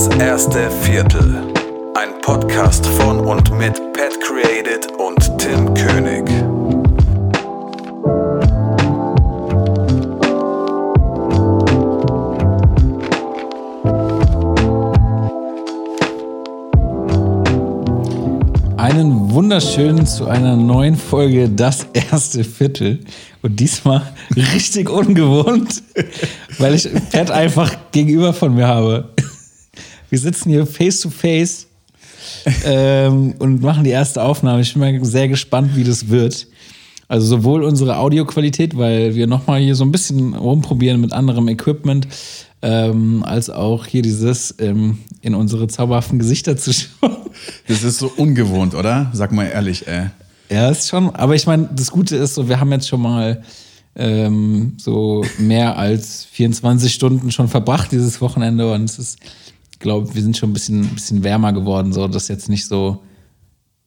Das erste Viertel. Ein Podcast von und mit Pat Created und Tim König. Einen wunderschönen zu einer neuen Folge Das erste Viertel. Und diesmal richtig ungewohnt, weil ich Pat einfach gegenüber von mir habe. Wir sitzen hier face to face ähm, und machen die erste Aufnahme. Ich bin mal sehr gespannt, wie das wird. Also sowohl unsere Audioqualität, weil wir nochmal hier so ein bisschen rumprobieren mit anderem Equipment, ähm, als auch hier dieses ähm, in unsere zauberhaften Gesichter zu schauen. Das ist so ungewohnt, oder? Sag mal ehrlich, ey. Ja, ist schon. Aber ich meine, das Gute ist so, wir haben jetzt schon mal ähm, so mehr als 24 Stunden schon verbracht dieses Wochenende und es ist, glaube, wir sind schon ein bisschen, bisschen wärmer geworden, so dass jetzt nicht so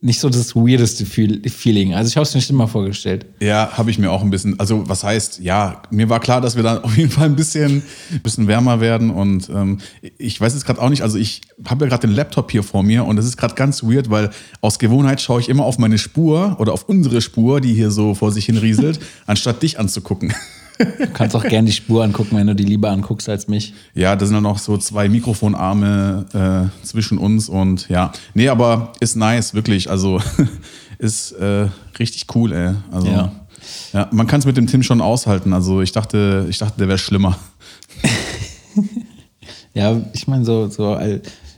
nicht so das weirdeste Feeling. Also ich habe es mir nicht immer vorgestellt. Ja, habe ich mir auch ein bisschen. Also was heißt, ja, mir war klar, dass wir dann auf jeden Fall ein bisschen, bisschen wärmer werden. Und ähm, ich weiß jetzt gerade auch nicht, also ich habe ja gerade den Laptop hier vor mir und es ist gerade ganz weird, weil aus Gewohnheit schaue ich immer auf meine Spur oder auf unsere Spur, die hier so vor sich hin rieselt, anstatt dich anzugucken. Du kannst auch gerne die Spur angucken, wenn du die lieber anguckst als mich. Ja, da sind dann noch so zwei Mikrofonarme äh, zwischen uns und ja. Nee, aber ist nice, wirklich. Also ist äh, richtig cool, ey. Also, ja. ja man kann es mit dem Tim schon aushalten. Also ich dachte, ich dachte, der wäre schlimmer. ja, ich meine, so, so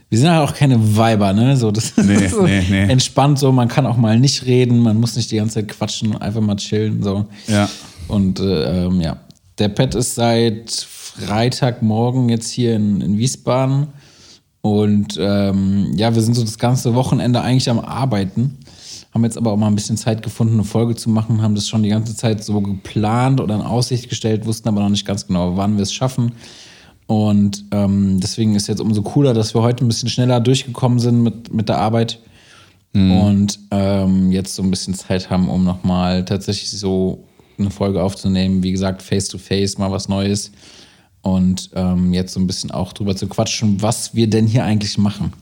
wir sind halt auch keine Weiber, ne? So, das nee, ist so nee, nee. entspannt so, man kann auch mal nicht reden, man muss nicht die ganze Zeit quatschen, einfach mal chillen. So. Ja. Und äh, ähm, ja, der Pet ist seit Freitagmorgen jetzt hier in, in Wiesbaden. Und ähm, ja, wir sind so das ganze Wochenende eigentlich am Arbeiten. Haben jetzt aber auch mal ein bisschen Zeit gefunden, eine Folge zu machen, haben das schon die ganze Zeit so geplant oder in Aussicht gestellt, wussten aber noch nicht ganz genau, wann wir es schaffen. Und ähm, deswegen ist jetzt umso cooler, dass wir heute ein bisschen schneller durchgekommen sind mit, mit der Arbeit mhm. und ähm, jetzt so ein bisschen Zeit haben, um nochmal tatsächlich so eine Folge aufzunehmen. Wie gesagt, face to face, mal was Neues. Und ähm, jetzt so ein bisschen auch drüber zu quatschen, was wir denn hier eigentlich machen.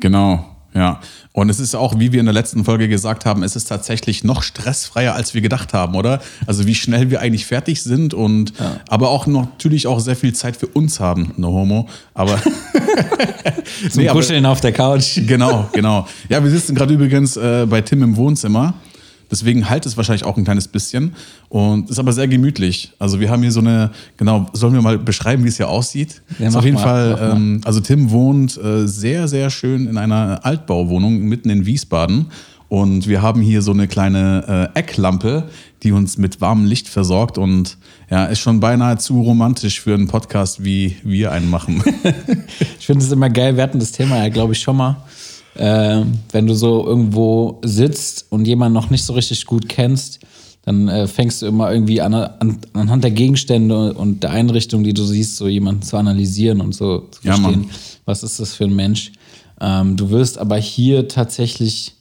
Genau, ja. Und es ist auch, wie wir in der letzten Folge gesagt haben, es ist tatsächlich noch stressfreier, als wir gedacht haben, oder? Also wie schnell wir eigentlich fertig sind und ja. aber auch natürlich auch sehr viel Zeit für uns haben, no homo. Aber zum nee, Kuscheln aber, auf der Couch. Genau, genau. Ja, wir sitzen gerade übrigens äh, bei Tim im Wohnzimmer. Deswegen halt es wahrscheinlich auch ein kleines bisschen und ist aber sehr gemütlich. Also wir haben hier so eine, genau, sollen wir mal beschreiben, wie es hier aussieht? Ja, ist auf jeden mal, Fall, ähm, also Tim wohnt äh, sehr, sehr schön in einer Altbauwohnung mitten in Wiesbaden. Und wir haben hier so eine kleine äh, Ecklampe, die uns mit warmem Licht versorgt und ja, ist schon beinahe zu romantisch für einen Podcast, wie wir einen machen. ich finde es immer geil, wir hatten das Thema ja, glaube ich, schon mal äh, wenn du so irgendwo sitzt und jemanden noch nicht so richtig gut kennst, dann äh, fängst du immer irgendwie an, an, anhand der Gegenstände und der Einrichtung, die du siehst, so jemanden zu analysieren und so zu verstehen, ja, was ist das für ein Mensch. Ähm, du wirst aber hier tatsächlich,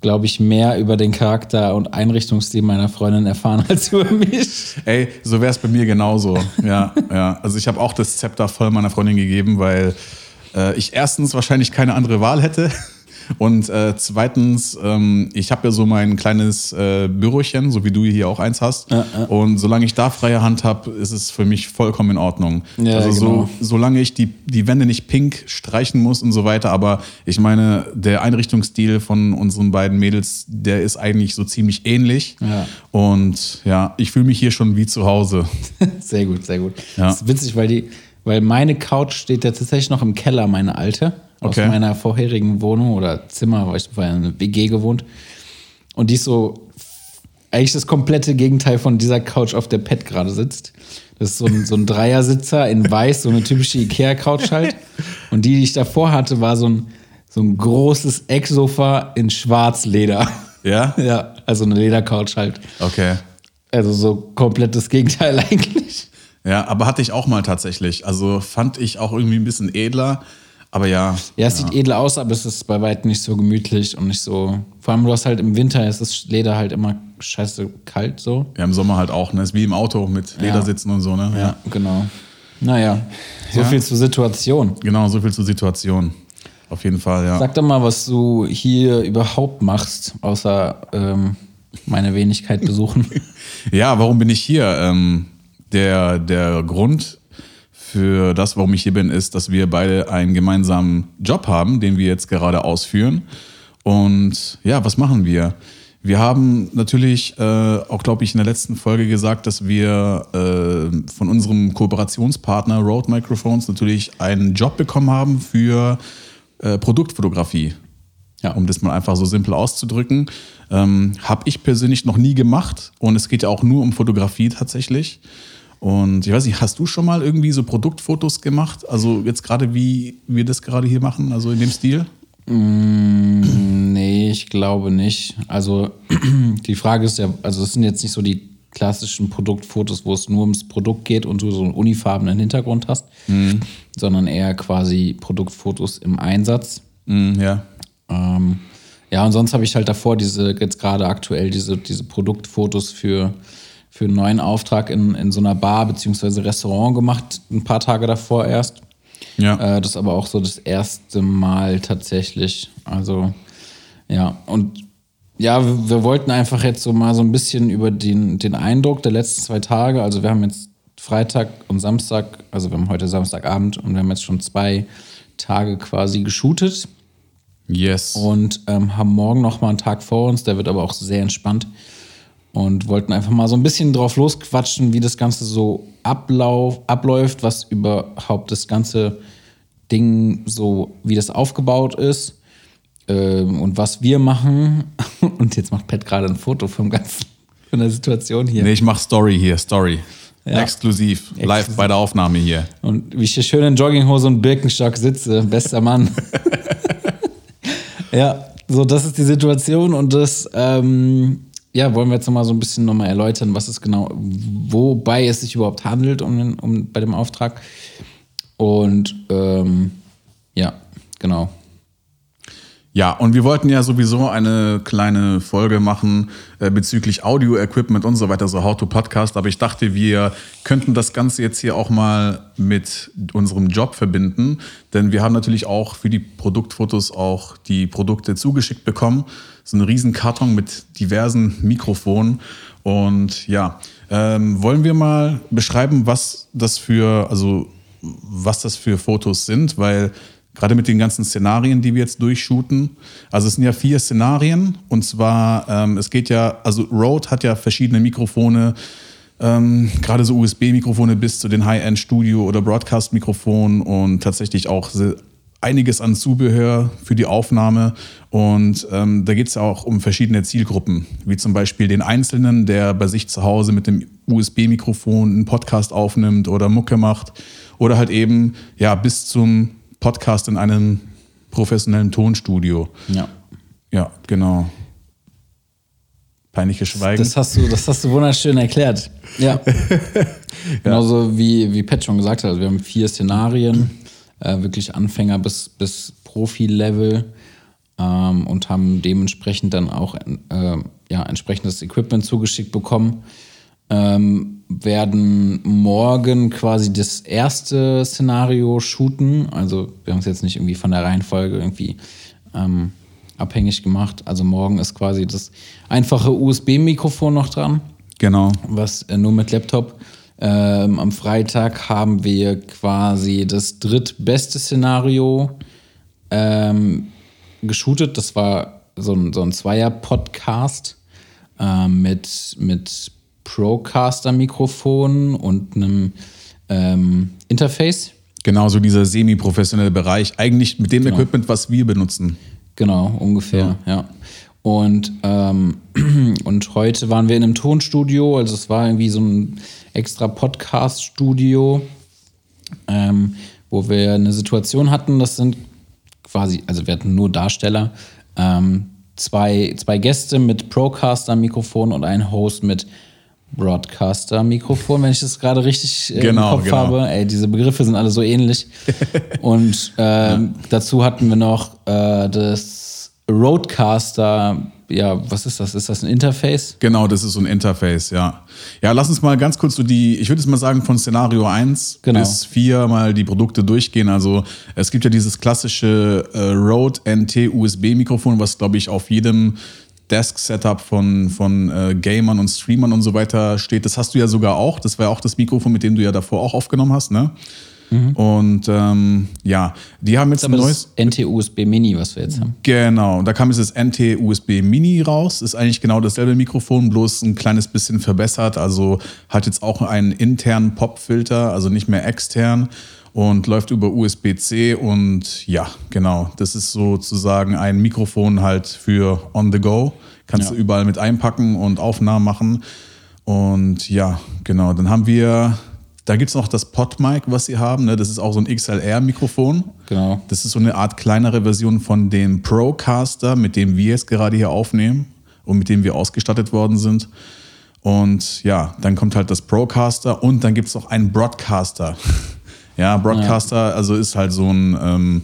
glaube ich, mehr über den Charakter und Einrichtungsstil meiner Freundin erfahren als über mich. Ey, so wäre es bei mir genauso. ja, ja. Also ich habe auch das Zepter voll meiner Freundin gegeben, weil äh, ich erstens wahrscheinlich keine andere Wahl hätte. Und äh, zweitens, ähm, ich habe ja so mein kleines äh, Bürochen, so wie du hier auch eins hast. Ja, ja. Und solange ich da freie Hand habe, ist es für mich vollkommen in Ordnung. Ja, also genau. so, solange ich die, die Wände nicht pink streichen muss und so weiter. Aber ich meine, der Einrichtungsstil von unseren beiden Mädels, der ist eigentlich so ziemlich ähnlich. Und ja, ich fühle mich hier schon wie zu Hause. sehr gut, sehr gut. Ja. Das ist witzig, weil die weil meine Couch steht ja tatsächlich noch im Keller, meine alte, aus okay. meiner vorherigen Wohnung oder Zimmer, weil ich vorher in einer WG gewohnt. Und die ist so eigentlich das komplette Gegenteil von dieser Couch, auf der Pet gerade sitzt. Das ist so ein, so ein Dreiersitzer in weiß, so eine typische Ikea-Couch halt. Und die, die ich davor hatte, war so ein, so ein großes Ecksofa in Schwarzleder. Ja? Ja, also eine Ledercouch halt. Okay. Also so komplett das Gegenteil eigentlich. Ja, aber hatte ich auch mal tatsächlich. Also fand ich auch irgendwie ein bisschen edler. Aber ja. Ja, es ja. sieht edel aus, aber es ist bei weitem nicht so gemütlich und nicht so. Vor allem, du hast halt im Winter, ist das Leder halt immer scheiße kalt so. Ja, im Sommer halt auch, ne? Ist wie im Auto mit Ledersitzen ja. und so, ne? Ja, ja, genau. Naja, so Ja. viel zur Situation. Genau, so viel zur Situation. Auf jeden Fall, ja. Sag doch mal, was du hier überhaupt machst, außer ähm, meine Wenigkeit besuchen. Ja, warum bin ich hier? Ähm, der, der Grund für das, warum ich hier bin, ist, dass wir beide einen gemeinsamen Job haben, den wir jetzt gerade ausführen. Und ja, was machen wir? Wir haben natürlich äh, auch, glaube ich, in der letzten Folge gesagt, dass wir äh, von unserem Kooperationspartner Rode Microphones natürlich einen Job bekommen haben für äh, Produktfotografie. Ja. Um das mal einfach so simpel auszudrücken. Ähm, Habe ich persönlich noch nie gemacht und es geht ja auch nur um Fotografie tatsächlich. Und ich weiß nicht, hast du schon mal irgendwie so Produktfotos gemacht? Also jetzt gerade wie wir das gerade hier machen, also in dem Stil? Nee, ich glaube nicht. Also die Frage ist ja, also es sind jetzt nicht so die klassischen Produktfotos, wo es nur ums Produkt geht und du so einen unifarbenen Hintergrund hast, sondern eher quasi Produktfotos im Einsatz. Mm, ja. Ähm, ja, und sonst habe ich halt davor diese, jetzt gerade aktuell diese, diese Produktfotos für, für einen neuen Auftrag in, in so einer Bar bzw. Restaurant gemacht, ein paar Tage davor erst. Ja. Äh, das ist aber auch so das erste Mal tatsächlich. Also, ja, und ja, wir, wir wollten einfach jetzt so mal so ein bisschen über den, den Eindruck der letzten zwei Tage. Also, wir haben jetzt Freitag und Samstag, also wir haben heute Samstagabend und wir haben jetzt schon zwei Tage quasi geshootet yes. und ähm, haben morgen noch mal einen Tag vor uns. Der wird aber auch sehr entspannt und wollten einfach mal so ein bisschen drauf losquatschen, wie das Ganze so ablauf, abläuft, was überhaupt das ganze Ding so, wie das aufgebaut ist ähm, und was wir machen. Und jetzt macht Pat gerade ein Foto vom ganzen von der Situation hier. nee, ich mache Story hier, Story. Ja. Exklusiv, live Exklusiv. bei der Aufnahme hier. Und wie ich hier schön in Jogginghose und Birkenstock sitze, bester Mann. ja, so das ist die Situation und das ähm, ja, wollen wir jetzt nochmal so ein bisschen nochmal erläutern, was es genau, wobei es sich überhaupt handelt um, um bei dem Auftrag. Und ähm, ja, genau. Ja, und wir wollten ja sowieso eine kleine Folge machen äh, bezüglich Audio-Equipment und so weiter, so How to Podcast. Aber ich dachte, wir könnten das Ganze jetzt hier auch mal mit unserem Job verbinden. Denn wir haben natürlich auch für die Produktfotos auch die Produkte zugeschickt bekommen. So einen riesen Karton mit diversen Mikrofonen. Und ja, ähm, wollen wir mal beschreiben, was das für, also was das für Fotos sind, weil gerade mit den ganzen Szenarien, die wir jetzt durchshooten, also es sind ja vier Szenarien und zwar, ähm, es geht ja, also Rode hat ja verschiedene Mikrofone, ähm, gerade so USB-Mikrofone bis zu den High-End-Studio- oder Broadcast-Mikrofonen und tatsächlich auch einiges an Zubehör für die Aufnahme. Und ähm, da geht es ja auch um verschiedene Zielgruppen, wie zum Beispiel den Einzelnen, der bei sich zu Hause mit dem USB-Mikrofon einen Podcast aufnimmt oder Mucke macht. Oder halt eben ja bis zum Podcast in einem professionellen Tonstudio. Ja. Ja, genau. Peinliches Schweigen. Das hast du, das hast du wunderschön erklärt. Ja. Genauso wie, wie Pat schon gesagt hat. Wir haben vier Szenarien, äh, wirklich Anfänger bis, bis Profi-Level ähm, und haben dementsprechend dann auch äh, ja, entsprechendes Equipment zugeschickt bekommen. Ähm, werden morgen quasi das erste Szenario shooten. Also wir haben es jetzt nicht irgendwie von der Reihenfolge irgendwie ähm, abhängig gemacht. Also morgen ist quasi das einfache USB-Mikrofon noch dran, genau. was äh, nur mit Laptop. Ähm, am Freitag haben wir quasi das drittbeste Szenario ähm, geshootet. Das war so ein, so ein Zweier-Podcast ähm, mit, mit Procaster-Mikrofon und einem ähm, Interface. Genau, so dieser semi-professionelle Bereich. Eigentlich mit dem Equipment, was wir benutzen. Genau, ungefähr, ja. Und, ähm, und heute waren wir in einem Tonstudio, also es war irgendwie so ein extra Podcast-Studio, ähm, wo wir eine Situation hatten, das sind quasi, also wir hatten nur Darsteller, ähm, zwei, zwei Gäste mit Procaster-Mikrofon und ein Host mit Broadcaster-Mikrofon, wenn ich das gerade richtig äh, Genau, im Kopf genau. habe. Ey, diese Begriffe sind alle so ähnlich. Und ähm, dazu hatten wir noch äh, das Roadcaster ja, was ist das? Ist das ein Interface? Genau, das ist so ein Interface, ja. Ja, lass uns mal ganz kurz so die, ich würde jetzt mal sagen, von Szenario 1 Genau. bis 4 mal die Produkte durchgehen. Also es gibt ja dieses klassische äh, Rode NT USB-Mikrofon, was, glaube ich, auf jedem Desk-Setup von, von äh, Gamern und Streamern und so weiter steht. Das hast du ja sogar auch. Das war ja auch das Mikrofon, mit dem du ja davor auch aufgenommen hast, ne? Und ähm, ja, die haben jetzt ein Mhm. Neues. das NT-USB Mini, was wir jetzt haben. Genau, da kam jetzt das NT USB Mini raus. Ist eigentlich genau dasselbe Mikrofon, bloß ein kleines bisschen verbessert. Also hat jetzt auch einen internen Pop-Filter, also nicht mehr extern und läuft über USB-C. Und ja, genau, das ist sozusagen ein Mikrofon halt für on the go. Kannst Ja. du überall mit einpacken und Aufnahmen machen. Und ja, genau, dann haben wir. Da gibt es noch das PodMic, was sie haben. Ne? Das ist auch so ein XLR-Mikrofon. Genau. Das ist so eine Art kleinere Version von dem Procaster, mit dem wir jetzt gerade hier aufnehmen und mit dem wir ausgestattet worden sind. Und ja, dann kommt halt das Procaster und dann gibt es noch einen Broadcaster. ja, Broadcaster, also ist halt so ein, ähm,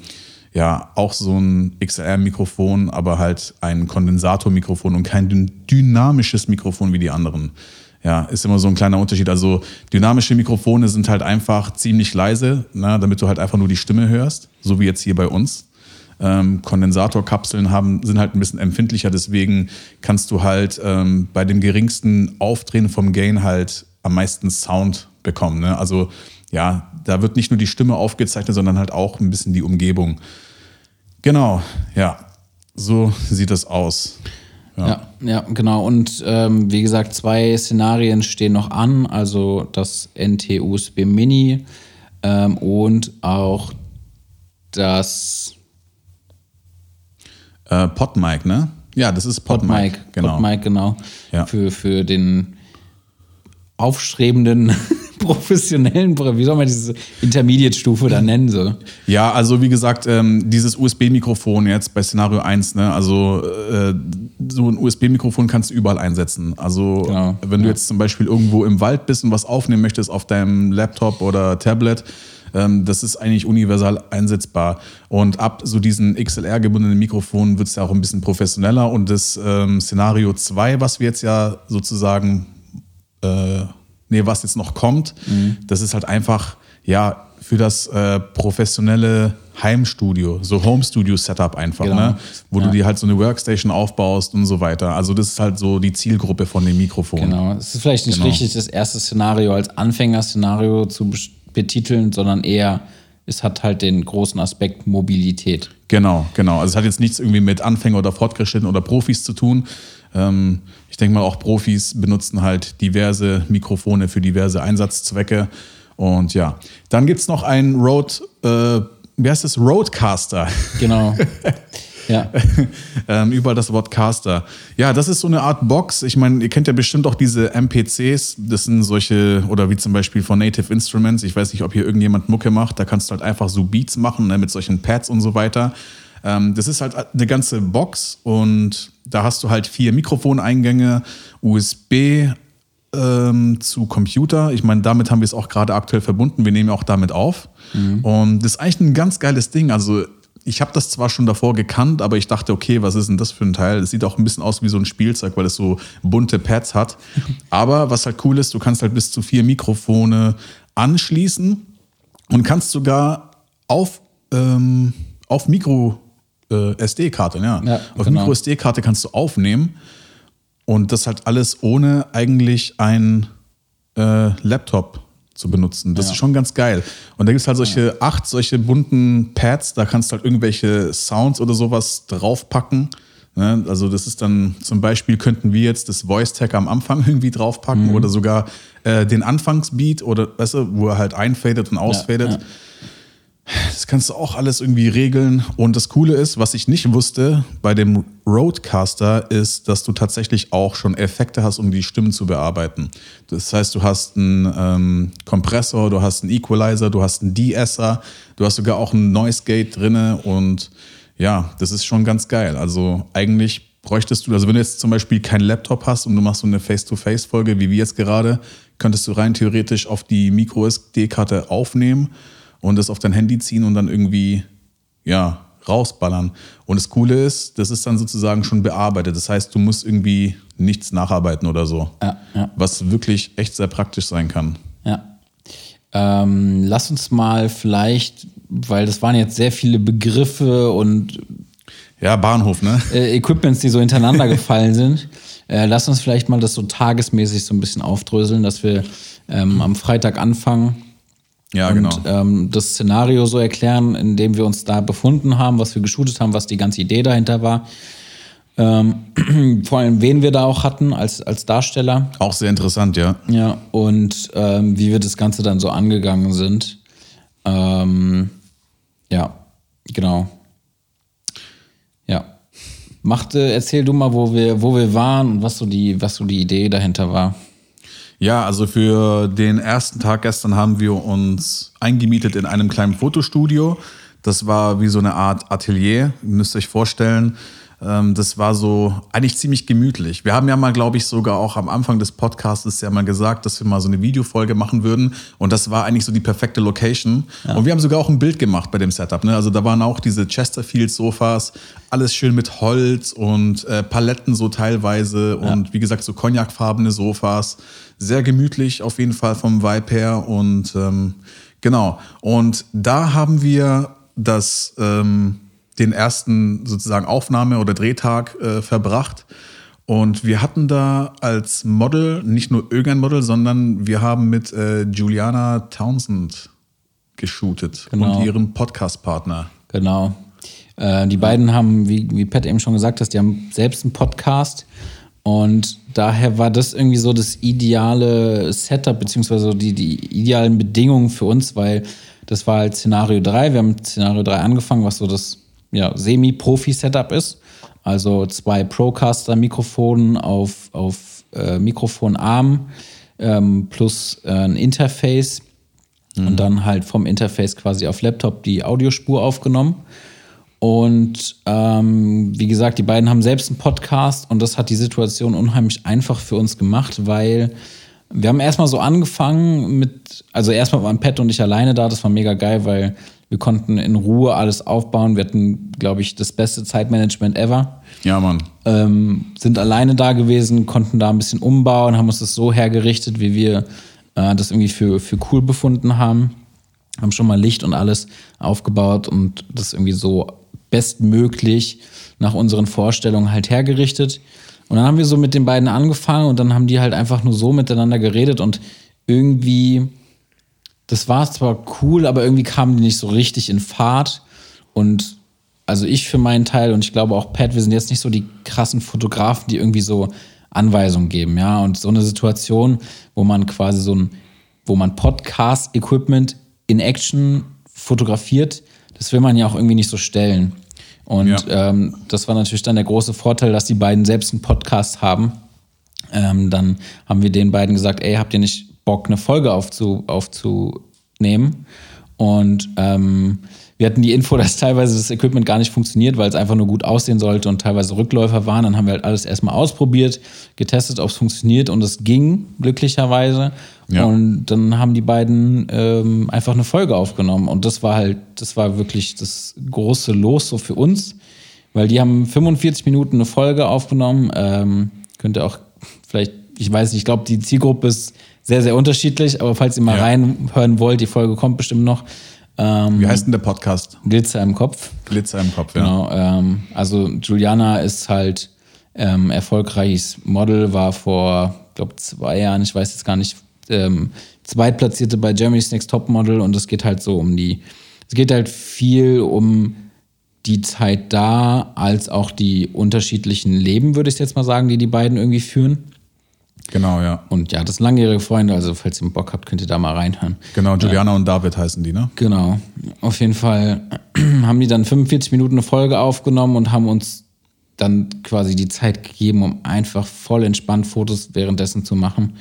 ja, auch so ein XLR-Mikrofon, aber halt ein Kondensatormikrofon und kein dyn- dynamisches Mikrofon wie die anderen. Ja, ist immer so ein kleiner Unterschied. Also dynamische Mikrofone sind halt einfach ziemlich leise, ne, damit du halt einfach nur die Stimme hörst, so wie jetzt hier bei uns. Ähm, Kondensatorkapseln haben, sind halt ein bisschen empfindlicher, deswegen kannst du halt ähm, bei dem geringsten Aufdrehen vom Gain halt am meisten Sound bekommen. Ne? Also ja, da wird nicht nur die Stimme aufgezeichnet, sondern halt auch ein bisschen die Umgebung. Genau, ja, so sieht das aus. Ja, ja, genau. Und ähm, wie gesagt, zwei Szenarien stehen noch an. Also das NT-USB Mini ähm, und auch das Äh, Podmic, ne? Ja, das ist Podmic. PodMic. genau. PodMic, genau. Ja. Für, für den aufstrebenden, professionellen, wie soll man diese Intermediate-Stufe da nennen? So. Ja, also wie gesagt, ähm, dieses USB-Mikrofon jetzt bei Szenario 1, ne, also äh, so ein USB-Mikrofon kannst du überall einsetzen. Also Genau, wenn du ja. jetzt zum Beispiel irgendwo im Wald bist und was aufnehmen möchtest auf deinem Laptop oder Tablet, ähm, das ist eigentlich universal einsetzbar. Und ab so diesen XLR-gebundenen Mikrofonen wird es ja auch ein bisschen professioneller. Und das ähm, Szenario 2, was wir jetzt ja sozusagen äh, nee, was jetzt noch kommt, das ist halt einfach, ja, für das äh, professionelle Heimstudio, so Home-Studio-Setup einfach, Genau. ne? wo Ja. du dir halt so eine Workstation aufbaust und so weiter. Also das ist halt so die Zielgruppe von dem Mikrofon. Genau. Es ist vielleicht nicht Genau. richtig, das erste Szenario als Anfängerszenario zu betiteln, sondern eher, es hat halt den großen Aspekt Mobilität. Genau, genau. Also es hat jetzt nichts irgendwie mit Anfänger oder Fortgeschrittenen oder Profis zu tun. Ähm, ich denke mal, auch Profis benutzen halt diverse Mikrofone für diverse Einsatzzwecke. Und ja, dann gibt es noch einen Rode, äh, wie heißt das? Rodecaster. Genau. ja. ähm, überall das Wort Caster. Ja, das ist so eine Art Box. Ich meine, ihr kennt ja bestimmt auch diese MPCs. Das sind solche, oder wie zum Beispiel von Native Instruments. Ich weiß nicht, ob hier irgendjemand Mucke macht. Da kannst du halt einfach so Beats machen ne, mit solchen Pads und so weiter. Ähm, das ist halt eine ganze Box und da hast du halt vier Mikrofoneingänge, USB ähm, zu Computer. Ich meine, damit haben wir es auch gerade aktuell verbunden. Wir nehmen auch damit auf. Und das ist eigentlich ein ganz geiles Ding. Also ich habe das zwar schon davor gekannt, aber ich dachte, okay, was ist denn das für ein Teil? Es sieht auch ein bisschen aus wie so ein Spielzeug, weil es so bunte Pads hat. Aber was halt cool ist, du kannst halt bis zu vier Mikrofone anschließen und kannst sogar auf, ähm, auf Micro äh, SD-Karte, ja. Ja, auf genau. Micro SD-Karte kannst du aufnehmen und das halt alles ohne eigentlich ein äh, Laptop zu benutzen. Das Ja. ist schon ganz geil. Und da gibt es halt solche acht solche bunten Pads, da kannst du halt irgendwelche Sounds oder sowas draufpacken. Ne? Also das ist dann zum Beispiel könnten wir jetzt das Voice Tag am Anfang irgendwie draufpacken Mhm. oder sogar äh, den Anfangsbeat oder weißt du, wo er halt einfadet und ausfadet. ja. Das kannst du auch alles irgendwie regeln. Und das Coole ist, was ich nicht wusste bei dem Roadcaster, ist, dass du tatsächlich auch schon Effekte hast, um die Stimmen zu bearbeiten. Das heißt, du hast einen ähm, Kompressor, du hast einen Equalizer, du hast einen De-Esser, du hast sogar auch ein Noise Gate drinne und ja, das ist schon ganz geil. Also eigentlich bräuchtest du, also wenn du jetzt zum Beispiel keinen Laptop hast und du machst so eine Face-to-Face-Folge, wie wir jetzt gerade, könntest du rein theoretisch auf die Micro SD-Karte aufnehmen und das auf dein Handy ziehen und dann irgendwie, ja, rausballern. Und das Coole ist, das ist dann sozusagen schon bearbeitet. Das heißt, du musst irgendwie nichts nacharbeiten oder so. Ja, ja. Was wirklich echt sehr praktisch sein kann. Ja. Ähm, lass uns mal vielleicht, weil das waren jetzt sehr viele Begriffe und Ja, Bahnhof, ne? äh, Equipments, die so hintereinander gefallen sind. Äh, lass uns vielleicht mal das so tagesmäßig so ein bisschen aufdröseln, dass wir ähm, am Freitag anfangen Ja, und genau. ähm, das Szenario so erklären, in dem wir uns da befunden haben, was wir geshootet haben, was die ganze Idee dahinter war. Ähm, vor allem, wen wir da auch hatten als, als Darsteller. Auch sehr interessant, ja. Ja, und ähm, wie wir das Ganze dann so angegangen sind. Ähm, ja, genau. Ja. Machte, erzähl du mal, wo wir, wo wir waren und was so die, was so die Idee dahinter war. Ja, also für den ersten Tag gestern haben wir uns eingemietet in einem kleinen Fotostudio. Das war wie so eine Art Atelier, ihr müsst euch vorstellen. Ähm, Das war so eigentlich ziemlich gemütlich. Wir haben ja mal, glaube ich, sogar auch am Anfang des Podcasts ja mal gesagt, dass wir mal so eine Videofolge machen würden. Und das war eigentlich so die perfekte Location. Und wir haben sogar auch ein Bild gemacht bei dem Setup. Ne? Also da waren auch diese Chesterfield-Sofas, alles schön mit Holz und äh, Paletten so teilweise und wie gesagt so cognacfarbene Sofas. Sehr gemütlich auf jeden Fall vom Vibe her und ähm, genau. Und da haben wir das, ähm, den ersten sozusagen Aufnahme- oder Drehtag äh, verbracht. Und wir hatten da als Model nicht nur irgendein Model, sondern wir haben mit äh, Juliana Townsend geshootet Genau. und ihrem Podcast-Partner. Genau. Äh, die beiden haben, wie, wie Pat eben schon gesagt hat, die haben selbst einen Podcast. Und daher war das irgendwie so das ideale Setup, beziehungsweise die, die idealen Bedingungen für uns, weil das war halt Szenario 3. Wir haben Szenario 3 angefangen, was so das ja, Semi-Profi-Setup ist. Also zwei Procaster-Mikrofonen auf, auf äh, Mikrofonarm ähm, plus äh, ein Interface und dann halt vom Interface quasi auf Laptop die Audiospur aufgenommen. Und ähm, wie gesagt, die beiden haben selbst einen Podcast und das hat die Situation unheimlich einfach für uns gemacht, weil wir haben erstmal so angefangen mit, also erstmal waren Pat und ich alleine da, das war mega geil, weil wir konnten in Ruhe alles aufbauen. Wir hatten, glaube ich, das beste Zeitmanagement ever Ja, Mann. ähm, sind alleine da gewesen, konnten da ein bisschen umbauen, haben uns das so hergerichtet, wie wir äh, das irgendwie für, für cool befunden haben. Haben schon mal Licht und alles aufgebaut und das irgendwie so bestmöglich nach unseren Vorstellungen halt hergerichtet. Und dann haben wir so mit den beiden angefangen und dann haben die halt einfach nur so miteinander geredet und irgendwie, das war zwar cool, aber irgendwie kamen die nicht so richtig in Fahrt. Und also ich für meinen Teil und ich glaube auch Pat, wir sind jetzt nicht so die krassen Fotografen, die irgendwie so Anweisungen geben, ja. Und so eine Situation, wo man quasi so ein, wo man Podcast-Equipment in Action fotografiert, das will man ja auch irgendwie nicht so stellen. Und Ja. ähm, das war natürlich dann der große Vorteil, dass die beiden selbst einen Podcast haben. Ähm, dann haben wir den beiden gesagt, ey, habt ihr nicht Bock, eine Folge aufzu, aufzunehmen? Und ähm, wir hatten die Info, dass teilweise das Equipment gar nicht funktioniert, weil es einfach nur gut aussehen sollte und teilweise Rückläufer waren. Dann haben wir halt alles erstmal ausprobiert, getestet, ob es funktioniert und es ging glücklicherweise. Ja. Und dann haben die beiden ähm, einfach eine Folge aufgenommen. Und das war halt, das war wirklich das große Los so für uns, weil die haben 45 Minuten eine Folge aufgenommen. Ähm, könnt ihr auch vielleicht, ich weiß nicht, ich glaube, die Zielgruppe ist sehr, sehr unterschiedlich, aber falls ihr mal Ja. reinhören wollt, die Folge kommt bestimmt noch. Ähm, Wie heißt denn der Podcast? Glitzer im Kopf. Glitzer im Kopf, ja. Genau. Ähm, also Juliana ist halt ähm, erfolgreiches Model, war vor, glaube zwei Jahren, ich weiß jetzt gar nicht, ähm, zweitplatzierte bei Germany's Next Top Model und es geht halt so um die, es geht halt viel um die Zeit da, als auch die unterschiedlichen Leben, würde ich jetzt mal sagen, die die beiden irgendwie führen. Genau, ja. Und ja, das sind langjährige Freunde, also falls ihr Bock habt, könnt ihr da mal reinhören. Genau, Juliana und David heißen die, ne? Genau. Auf jeden Fall haben die dann 45 Minuten eine Folge aufgenommen und haben uns dann quasi die Zeit gegeben, um einfach voll entspannt Fotos währenddessen zu machen.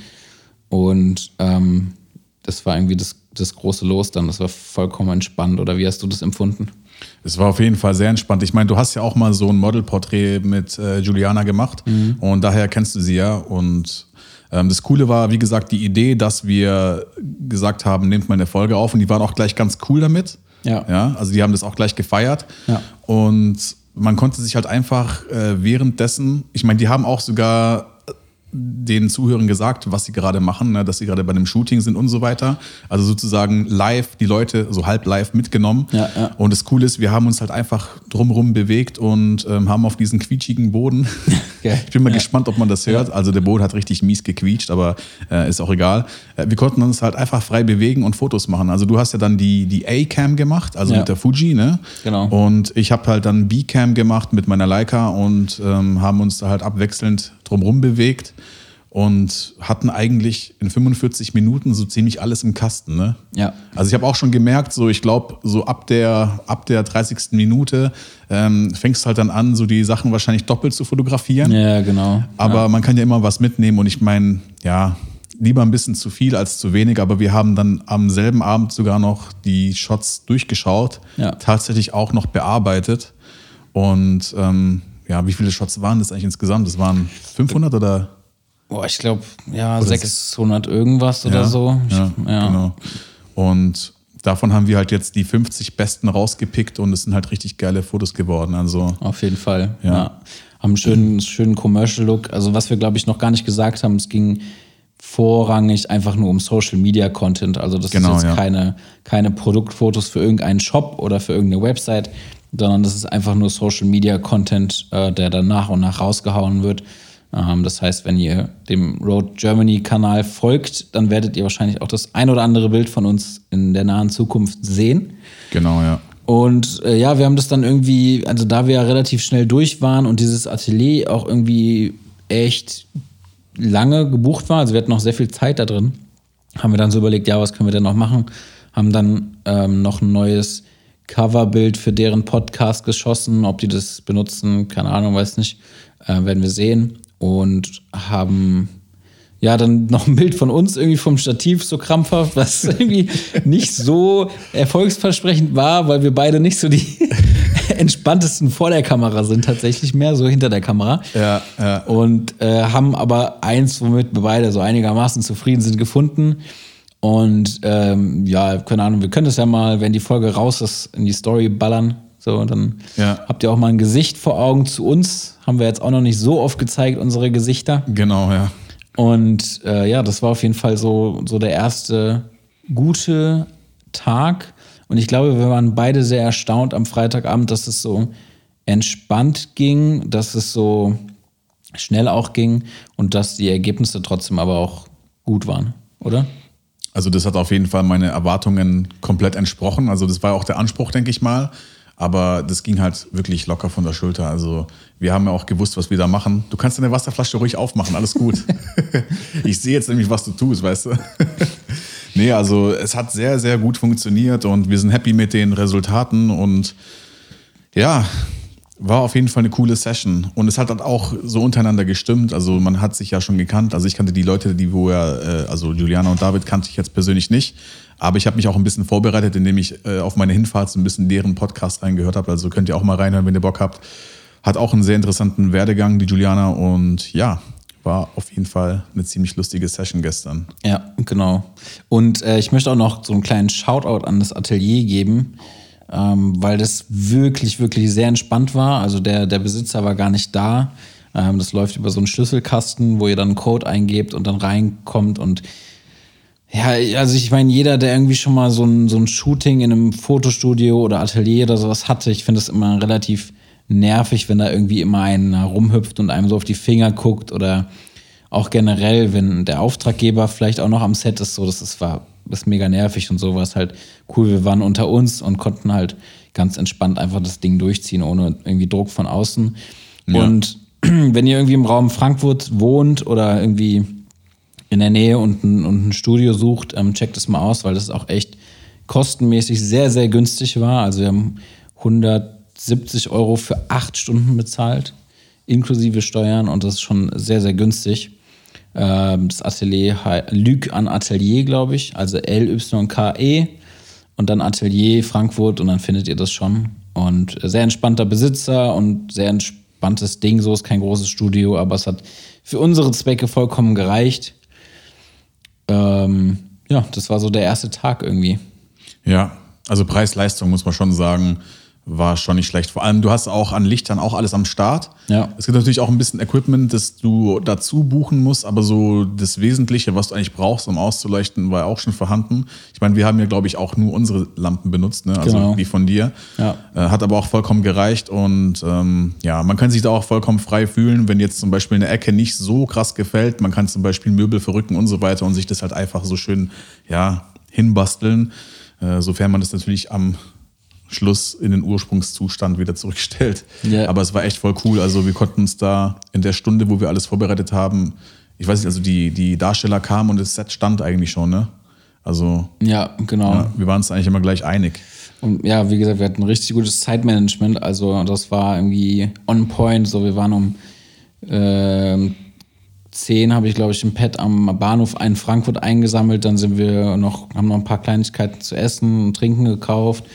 Und ähm, das war irgendwie das, das große Los dann. Das war vollkommen entspannt. Oder wie hast du das empfunden? Es war auf jeden Fall sehr entspannt. Ich meine, du hast ja auch mal so ein Modelporträt mit äh, Juliana gemacht und daher kennst du sie ja. Und das Coole war, wie gesagt, die Idee, dass wir gesagt haben, nehmt mal eine Folge auf und die waren auch gleich ganz cool damit. Ja. ja. Also die haben das auch gleich gefeiert. Ja. Und man konnte sich halt einfach äh, währenddessen, ich meine, die haben auch sogar den Zuhörern gesagt, was sie gerade machen, ne, dass sie gerade bei einem Shooting sind und so weiter. Also sozusagen live die Leute so halb live mitgenommen. Ja, ja. Und das Coole ist, wir haben uns halt einfach drumrum bewegt und ähm, haben auf diesen quietschigen Boden. Ich bin mal Ja. gespannt, ob man das hört. Also der Boden hat richtig mies gequietscht, aber äh, ist auch egal. Äh, wir konnten uns halt einfach frei bewegen und Fotos machen. Also du hast ja dann die, die A-Cam gemacht, also mit der Fuji, ne? Genau. Und ich habe halt dann B-Cam gemacht mit meiner Leica und ähm, haben uns da halt abwechselnd drumrum bewegt und hatten eigentlich in 45 Minuten so ziemlich alles im Kasten. Ne? Ja. Also ich habe auch schon gemerkt, so ich glaube, so ab der, ab der 30. Minute ähm, fängst halt dann an, so die Sachen wahrscheinlich doppelt zu fotografieren. Ja, genau. Aber man kann ja immer was mitnehmen und ich meine, ja, lieber ein bisschen zu viel als zu wenig, aber wir haben dann am selben Abend sogar noch die Shots durchgeschaut, Ja. tatsächlich auch noch bearbeitet. Und ähm, ja, wie viele Shots waren das eigentlich insgesamt? Das waren 500 oder? Boah, ich glaube, ja, Oder 600 irgendwas oder so. Ich, Ja, ja. genau. Und davon haben wir halt jetzt die 50 besten rausgepickt und es sind halt richtig geile Fotos geworden. Also Auf jeden Fall. Ja. Ja. Haben einen schönen, schönen Commercial-Look. Also, was wir, glaube ich, noch gar nicht gesagt haben, es ging vorrangig einfach nur um Social Media Content. Also, das Genau, ist jetzt ja. keine, keine Produktfotos für irgendeinen Shop oder für irgendeine Website, sondern das ist einfach nur Social Media Content, äh, der dann nach und nach rausgehauen wird. Ähm, das heißt, wenn ihr dem Road Germany Kanal folgt, dann werdet ihr wahrscheinlich auch das ein oder andere Bild von uns in der nahen Zukunft sehen. genau, ja. Und äh, ja, wir haben das dann irgendwie, also da wir ja relativ schnell durch waren und dieses Atelier auch irgendwie echt lange gebucht war, also wir hatten noch sehr viel Zeit da drin, haben wir dann so überlegt, ja, was können wir denn noch machen? Haben dann ähm, noch ein neues Coverbild für deren Podcast geschossen. Ob die das benutzen, keine Ahnung, weiß nicht. Äh, werden wir sehen. Und haben ja dann noch ein Bild von uns irgendwie vom Stativ so krampfhaft, was irgendwie nicht so erfolgsversprechend war, weil wir beide nicht so die entspanntesten vor der Kamera sind, tatsächlich mehr so hinter der Kamera. Ja, ja. Und äh, haben aber eins, womit wir beide so einigermaßen zufrieden sind, gefunden. Und ähm, ja, keine Ahnung, wir können das ja mal, wenn die Folge raus ist, in die Story ballern. So, und dann Ja. habt ihr auch mal ein Gesicht vor Augen zu uns. Haben wir jetzt auch noch nicht so oft gezeigt, unsere Gesichter. Genau, ja. Und äh, ja, das war auf jeden Fall so, so der erste gute Tag. Und ich glaube, wir waren beide sehr erstaunt am Freitagabend, dass es so entspannt ging, dass es so schnell auch ging und dass die Ergebnisse trotzdem aber auch gut waren, oder? Also das hat auf jeden Fall meine Erwartungen komplett entsprochen. Also das war auch der Anspruch, denke ich mal. Aber das ging halt wirklich locker von der Schulter. Also wir haben ja auch gewusst, was wir da machen. Du kannst deine Wasserflasche ruhig aufmachen, alles gut. ich sehe jetzt nämlich, was du tust, weißt du. nee, also es hat sehr, sehr gut funktioniert und wir sind happy mit den Resultaten und ja, war auf jeden Fall eine coole Session. Und es hat halt auch so untereinander gestimmt. Also man hat sich ja schon gekannt. Also ich kannte die Leute, die wo er, äh, also Juliana und David kannte ich jetzt persönlich nicht. Aber ich habe mich auch ein bisschen vorbereitet, indem ich äh, auf meine Hinfahrt so ein bisschen deren Podcast reingehört habe. Also könnt ihr auch mal reinhören, wenn ihr Bock habt. Hat auch einen sehr interessanten Werdegang, die Juliana. Und ja, war auf jeden Fall eine ziemlich lustige Session gestern. Ja, genau. Und äh, ich möchte auch noch so einen kleinen Shoutout an das Atelier geben, ähm, weil das wirklich, wirklich sehr entspannt war. Also der, der Besitzer war gar nicht da. Ähm, das läuft über so einen Schlüsselkasten, wo ihr dann einen Code eingebt und dann reinkommt und ja, also ich meine, jeder, der irgendwie schon mal so ein, so ein Shooting in einem Fotostudio oder Atelier oder sowas hatte, ich finde das immer relativ nervig, wenn da irgendwie immer einer rumhüpft und einem so auf die Finger guckt oder auch generell, wenn der Auftraggeber vielleicht auch noch am Set ist, so, das war ist mega nervig und so war es halt cool. Wir waren unter uns und konnten halt ganz entspannt einfach das Ding durchziehen, ohne irgendwie Druck von außen. Ja. Und wenn ihr irgendwie im Raum Frankfurt wohnt oder irgendwie in der Nähe und ein, und ein Studio sucht, ähm, checkt es mal aus, weil das auch echt kostenmäßig sehr, sehr günstig war. Also wir haben 170 Euro für acht Stunden bezahlt, inklusive Steuern und das ist schon sehr, sehr günstig. Ähm, das Atelier Lüg an Atelier, glaube ich, also L-Y-K-E und dann Atelier Frankfurt und dann findet ihr das schon. Und sehr entspannter Besitzer und sehr entspanntes Ding, so ist kein großes Studio, aber es hat für unsere Zwecke vollkommen gereicht. Ähm, ja, das war so der erste Tag irgendwie. Ja, Also Preis-Leistung muss man schon sagen, war schon nicht schlecht. Vor allem, du hast auch an Lichtern auch alles am Start. Ja. Es gibt natürlich auch ein bisschen Equipment, das du dazu buchen musst, aber so das Wesentliche, was du eigentlich brauchst, um auszuleuchten, war auch schon vorhanden. Ich meine, wir haben ja, glaube ich, auch nur unsere Lampen benutzt, ne? also Genau. die von dir. Ja. Äh, hat aber auch vollkommen gereicht und ähm, ja, man kann sich da auch vollkommen frei fühlen, wenn jetzt zum Beispiel eine Ecke nicht so krass gefällt. Man kann zum Beispiel Möbel verrücken und so weiter und sich das halt einfach so schön ja, hinbasteln, äh, sofern man das natürlich am Schluss in den Ursprungszustand wieder zurückstellt. Ja. Aber es war echt voll cool. Also wir konnten uns da in der Stunde, wo wir alles vorbereitet haben, ich weiß nicht, also die, die Darsteller kamen und das Set stand eigentlich schon, ne? Also Ja, genau. ja, wir waren uns eigentlich immer gleich einig. Und ja, wie gesagt, wir hatten ein richtig gutes Zeitmanagement. Also das war irgendwie on point. So, wir waren um ähm, 10 habe ich, glaube ich, im Pad am Bahnhof in Frankfurt eingesammelt. Dann sind wir noch, haben noch ein paar Kleinigkeiten zu essen und trinken gekauft.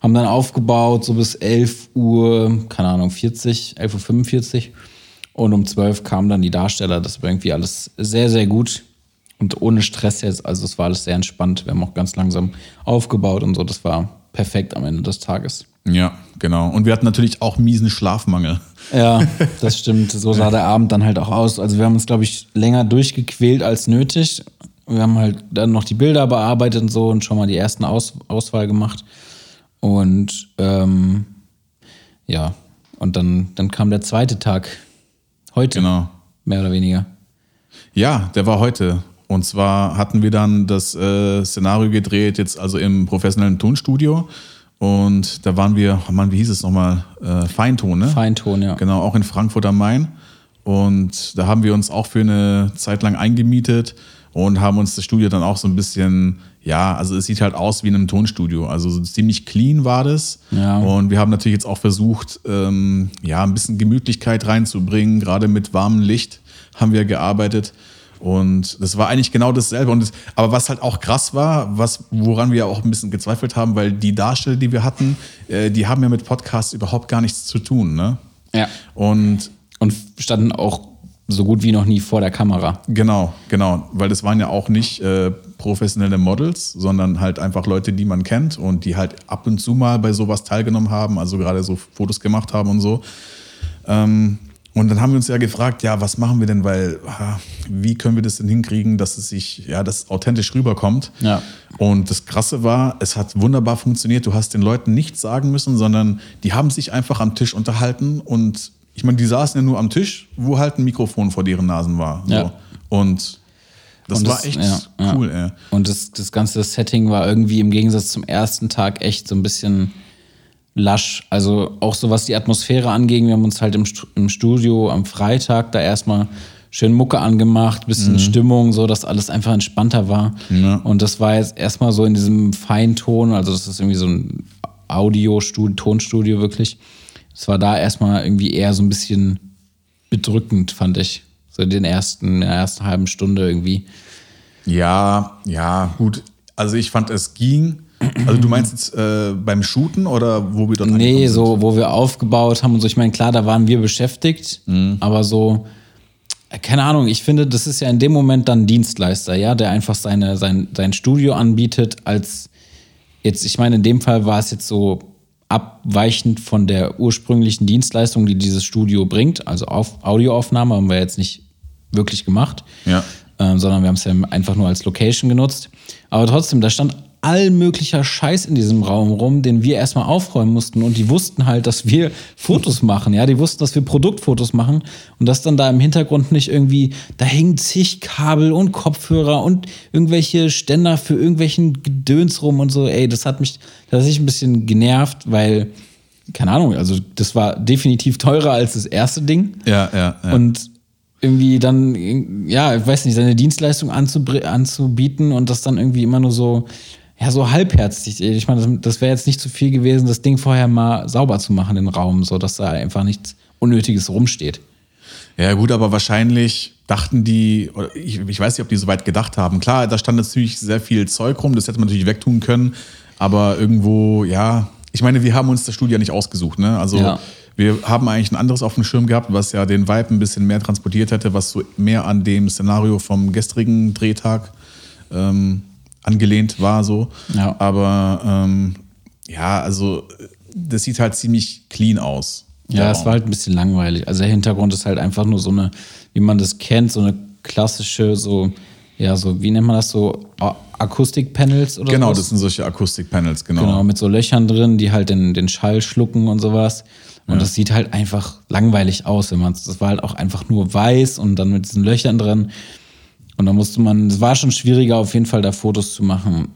Haben dann aufgebaut, so bis 11 Uhr, keine Ahnung, 40, 11.45 Uhr. Und um 12 kamen dann die Darsteller. Das war irgendwie alles sehr, sehr gut. Und ohne Stress jetzt. Also es war alles sehr entspannt. Wir haben auch ganz langsam aufgebaut und so. Das war perfekt am Ende des Tages. Ja, genau. Und wir hatten natürlich auch miesen Schlafmangel. Ja, das stimmt. So sah der Abend dann halt auch aus. Also wir haben uns, glaube ich, länger durchgequält als nötig. Wir haben halt dann noch die Bilder bearbeitet und so und schon mal die ersten Aus Auswahl gemacht. Und ähm, ja, und dann, dann kam der zweite Tag. Heute, Genau. mehr oder weniger. Ja, der war heute. Und zwar hatten wir dann das äh, Szenario gedreht, jetzt also im professionellen Tonstudio. Und da waren wir, oh Mann, wie hieß es nochmal? Äh, Feinton, ne? Feinton, ja. Genau, auch in Frankfurt am Main. Und da haben wir uns auch für eine Zeit lang eingemietet und haben uns das Studio dann auch so ein bisschen, ja, also es sieht halt aus wie in einem Tonstudio. Also so ziemlich clean war das. Ja. Und wir haben natürlich jetzt auch versucht, ähm, ja, ein bisschen Gemütlichkeit reinzubringen. Gerade mit warmem Licht haben wir gearbeitet. Und das war eigentlich genau dasselbe. Und das, aber was halt auch krass war, was, woran wir auch ein bisschen gezweifelt haben, weil die Darsteller, die wir hatten, äh, die haben ja mit Podcasts überhaupt gar nichts zu tun. Ne? Ja. Und Und standen auch so gut wie noch nie vor der Kamera. genau, genau, weil das waren ja auch nicht äh, professionelle Models, sondern halt einfach Leute, die man kennt und die halt ab und zu mal bei sowas teilgenommen haben, also gerade so Fotos gemacht haben und so. Ähm, und dann haben wir uns ja gefragt, ja, was machen wir denn, weil ah, wie können wir das denn hinkriegen, dass es sich, ja, dass es authentisch rüberkommt. Ja. Und das Krasse war, es hat wunderbar funktioniert. Du hast den Leuten nichts sagen müssen, sondern die haben sich einfach am Tisch unterhalten und ich meine, die saßen ja nur am Tisch, wo halt ein Mikrofon vor deren Nasen war. So. Ja. Und das Und war echt ja, ja. cool, ey. Und das, das ganze Setting war irgendwie im Gegensatz zum ersten Tag echt so ein bisschen lasch. Also auch so was die Atmosphäre anging. Wir haben uns halt im, im Studio am Freitag da erstmal schön Mucke angemacht, bisschen Stimmung, so dass alles einfach entspannter war. Ja. Und das war jetzt erstmal so in diesem Feinton, also das ist irgendwie so ein Audio-Studio, Tonstudio wirklich. Es war da erstmal irgendwie eher so ein bisschen bedrückend, fand ich. So in den ersten, in der ersten halben Stunde irgendwie. Ja, ja, gut. Also ich fand, es ging. Also du meinst jetzt äh, beim Shooten oder wo wir dort Nee, so, wo wir aufgebaut haben und so. Ich meine, klar, da waren wir beschäftigt, Mhm. aber so, äh, keine Ahnung, ich finde, das ist ja in dem Moment dann ein Dienstleister, ja, der einfach seine, sein, sein Studio anbietet, als jetzt, ich meine, in dem Fall war es jetzt so abweichend von der ursprünglichen Dienstleistung, die dieses Studio bringt. Also auf Audioaufnahme haben wir jetzt nicht wirklich gemacht, Ja. ähm, sondern wir haben es ja einfach nur als Location genutzt. Aber trotzdem, da stand all möglicher Scheiß in diesem Raum rum, den wir erstmal aufräumen mussten. Und die wussten halt, dass wir Fotos machen. Ja, die wussten, dass wir Produktfotos machen. Und dass dann da im Hintergrund nicht irgendwie, da hängen zig Kabel und Kopfhörer und irgendwelche Ständer für irgendwelchen Gedöns rum und so. Ey, das hat mich tatsächlich ein bisschen genervt, weil, keine Ahnung, also das war definitiv teurer als das erste Ding. Ja, ja, ja. Und irgendwie dann, ja, ich weiß nicht, seine Dienstleistung anzubieten und das dann irgendwie immer nur so, ja, so halbherzig. Ich meine, das, wäre jetzt nicht zu viel gewesen, das Ding vorher mal sauber zu machen, den Raum, so dass da einfach nichts Unnötiges rumsteht. Ja, gut, aber wahrscheinlich dachten die, ich, ich weiß nicht, ob die so weit gedacht haben. Klar, da stand natürlich sehr viel Zeug rum, das hätte man natürlich wegtun können, aber irgendwo, ja, ich meine, wir haben uns das Studio ja nicht ausgesucht, ne? Also Ja. wir haben eigentlich ein anderes auf dem Schirm gehabt, was ja den Vibe ein bisschen mehr transportiert hätte, was so mehr an dem Szenario vom gestrigen Drehtag ähm, angelehnt war, so. Ja. Aber ähm, ja, also das sieht halt ziemlich clean aus. Ja, es war halt ein bisschen langweilig. Also der Hintergrund ist halt einfach nur so eine, wie man das kennt, so eine klassische, so, ja, so, wie nennt man das, so Akustikpanels oder Genau, sowas? das sind solche Akustikpanels, genau. Genau, mit so Löchern drin, die halt den, den Schall schlucken und sowas. Und das sieht halt einfach langweilig aus, wenn man Das war halt auch einfach nur weiß und dann mit diesen Löchern drin. Und da musste man, es war schon schwieriger, auf jeden Fall da Fotos zu machen.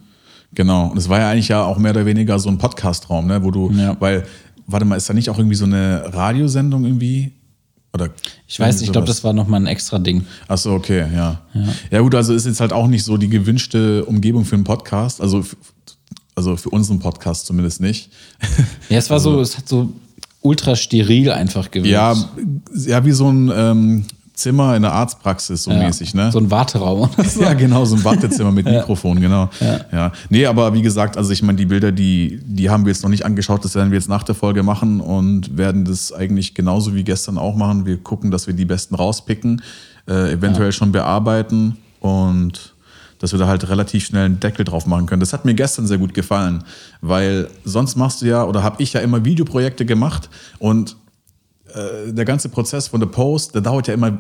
Genau. Und es war ja eigentlich ja auch mehr oder weniger so ein Podcast-Raum, ne, wo du, Ja. weil, warte mal, ist da nicht auch irgendwie so eine Radiosendung irgendwie? Oder Ich weiß nicht, ich glaube, das war nochmal ein extra Ding. Ach so, okay, ja. ja. gut, also ist jetzt halt auch nicht so die gewünschte Umgebung für einen Podcast, also also für unseren Podcast zumindest nicht. Ja, es war so, es hat so ultra steril einfach gewirkt. Ja, ja wie so ein ähm, Zimmer in der Arztpraxis so Ja, mäßig, ne? So ein Warteraum. Ja, genau, so ein Wartezimmer mit Mikrofon, genau. Ja. Nee, aber wie gesagt, also ich meine, die Bilder, die, die haben wir jetzt noch nicht angeschaut, das werden wir jetzt nach der Folge machen und werden das eigentlich genauso wie gestern auch machen. Wir gucken, dass wir die besten rauspicken, äh, eventuell schon bearbeiten und dass wir da halt relativ schnell einen Deckel drauf machen können. Das hat mir gestern sehr gut gefallen, weil sonst machst du ja oder habe ich ja immer Videoprojekte gemacht und äh, der ganze Prozess von der Post, der dauert ja immer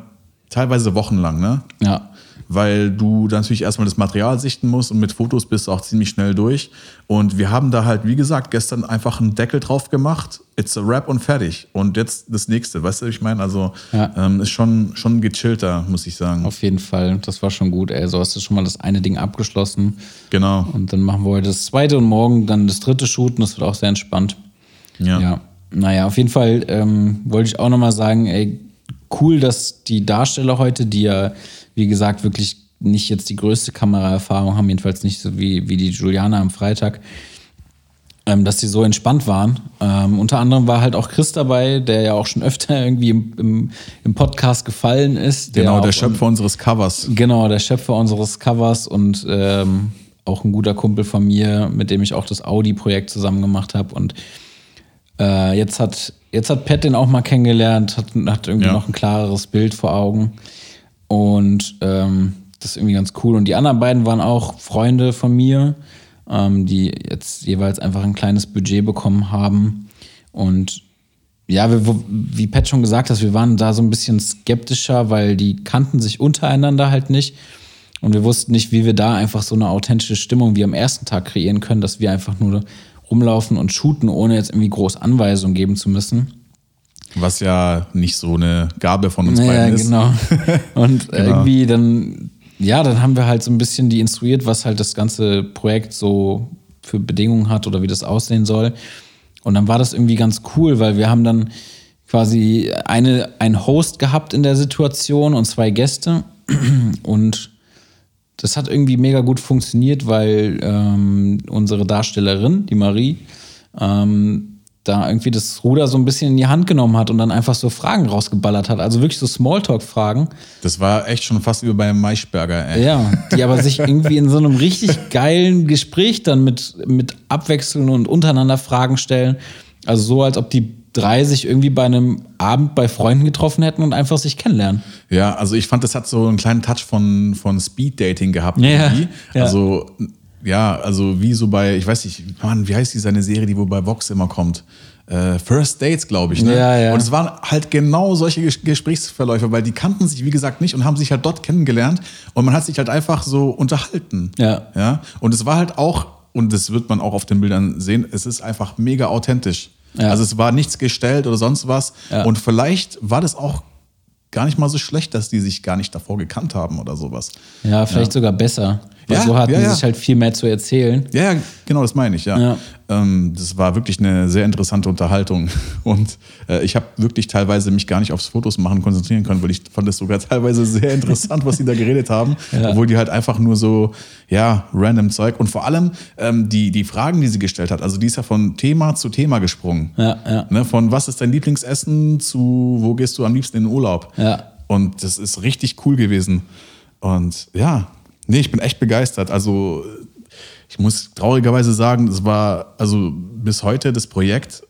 teilweise wochenlang, ne? Ja. weil du dann natürlich erstmal das Material sichten musst und mit Fotos bist du auch ziemlich schnell durch. Und wir haben da halt, wie gesagt, gestern einfach einen Deckel drauf gemacht, it's a wrap und fertig. Und jetzt das nächste, weißt du, was ich meine? Also Ja. ähm, ist schon, schon gechillter, muss ich sagen. Auf jeden Fall. Das war schon gut, ey. So hast du schon mal das eine Ding abgeschlossen. Genau. Und dann machen wir heute das zweite und morgen dann das dritte Shooten. Das wird auch sehr entspannt. Ja. Ja. Naja, auf jeden Fall ähm, wollte ich auch nochmal sagen, ey, cool, dass die Darsteller heute, die ja, wie gesagt, wirklich nicht jetzt die größte Kameraerfahrung haben, jedenfalls nicht so wie, wie die Juliana am Freitag, ähm, dass sie so entspannt waren. Ähm, unter anderem war halt auch Chris dabei, der ja auch schon öfter irgendwie im, im, im Podcast gefallen ist. Genau, der Schöpfer unseres Covers. Genau, der Schöpfer unseres Covers und ähm, auch ein guter Kumpel von mir, mit dem ich auch das Audi-Projekt zusammen gemacht habe. Und äh, jetzt, hat, jetzt hat Pat den auch mal kennengelernt, hat, hat irgendwie Ja. noch ein klareres Bild vor Augen. Und ähm, das ist irgendwie ganz cool. Und die anderen beiden waren auch Freunde von mir, ähm, die jetzt jeweils einfach ein kleines Budget bekommen haben. Und ja, wir, wie Pat schon gesagt hat, wir waren da so ein bisschen skeptischer, weil die kannten sich untereinander halt nicht. Und wir wussten nicht, wie wir da einfach so eine authentische Stimmung wie am ersten Tag kreieren können, dass wir einfach nur rumlaufen und shooten, ohne jetzt irgendwie groß Anweisungen geben zu müssen. Was ja nicht so eine Gabe von uns Ja, beiden ist. genau. Und irgendwie dann, ja, dann haben wir halt so ein bisschen die instruiert, was halt das ganze Projekt so für Bedingungen hat oder wie das aussehen soll. Und dann war das irgendwie ganz cool, weil wir haben dann quasi eine, einen Host gehabt in der Situation und zwei Gäste. Und das hat irgendwie mega gut funktioniert, weil ähm, unsere Darstellerin, die Marie, ähm, da irgendwie das Ruder so ein bisschen in die Hand genommen hat und dann einfach so Fragen rausgeballert hat. Also wirklich so Smalltalk-Fragen. Das war echt schon fast wie bei Maischberger, ey. Ja, die aber sich irgendwie in so einem richtig geilen Gespräch dann mit, mit abwechseln und untereinander Fragen stellen. Also so, als ob die drei sich irgendwie bei einem Abend bei Freunden getroffen hätten und einfach sich kennenlernen. Ja, also ich fand, das hat so einen kleinen Touch von, von Speed Dating gehabt. Ja, irgendwie. ja. Also, ja, also wie so bei, ich weiß nicht, Mann, wie heißt die seine Serie, die wo bei Vox immer kommt? Äh, First Dates, glaube ich. Ne? Ja, ja. Und es waren halt genau solche Ges Gesprächsverläufe, weil die kannten sich, wie gesagt, nicht und haben sich halt dort kennengelernt und man hat sich halt einfach so unterhalten. Ja. ja? Und es war halt auch, und das wird man auch auf den Bildern sehen, es ist einfach mega authentisch. Ja. Also es war nichts gestellt oder sonst was. Ja. Und vielleicht war das auch gar nicht mal so schlecht, dass die sich gar nicht davor gekannt haben oder sowas. Ja, vielleicht sogar besser. Weil Ja, so hatten ja, sie ja. sich halt viel mehr zu erzählen. Ja, ja, genau, das meine ich, ja. Ja. Ähm, das war wirklich eine sehr interessante Unterhaltung. Und äh, ich habe wirklich teilweise mich gar nicht aufs Fotos machen konzentrieren können, weil ich fand es sogar teilweise sehr interessant, was die da geredet haben. Ja. Obwohl die halt einfach nur so, ja, random Zeug. Und vor allem ähm, die, die Fragen, die sie gestellt hat, also die ist ja von Thema zu Thema gesprungen. Ja, ja. Ne, von was ist dein Lieblingsessen zu wo gehst du am liebsten in den Urlaub? Ja. Und das ist richtig cool gewesen. Und ja, nee, ich bin echt begeistert. Also ich muss traurigerweise sagen, es war also bis heute das Projekt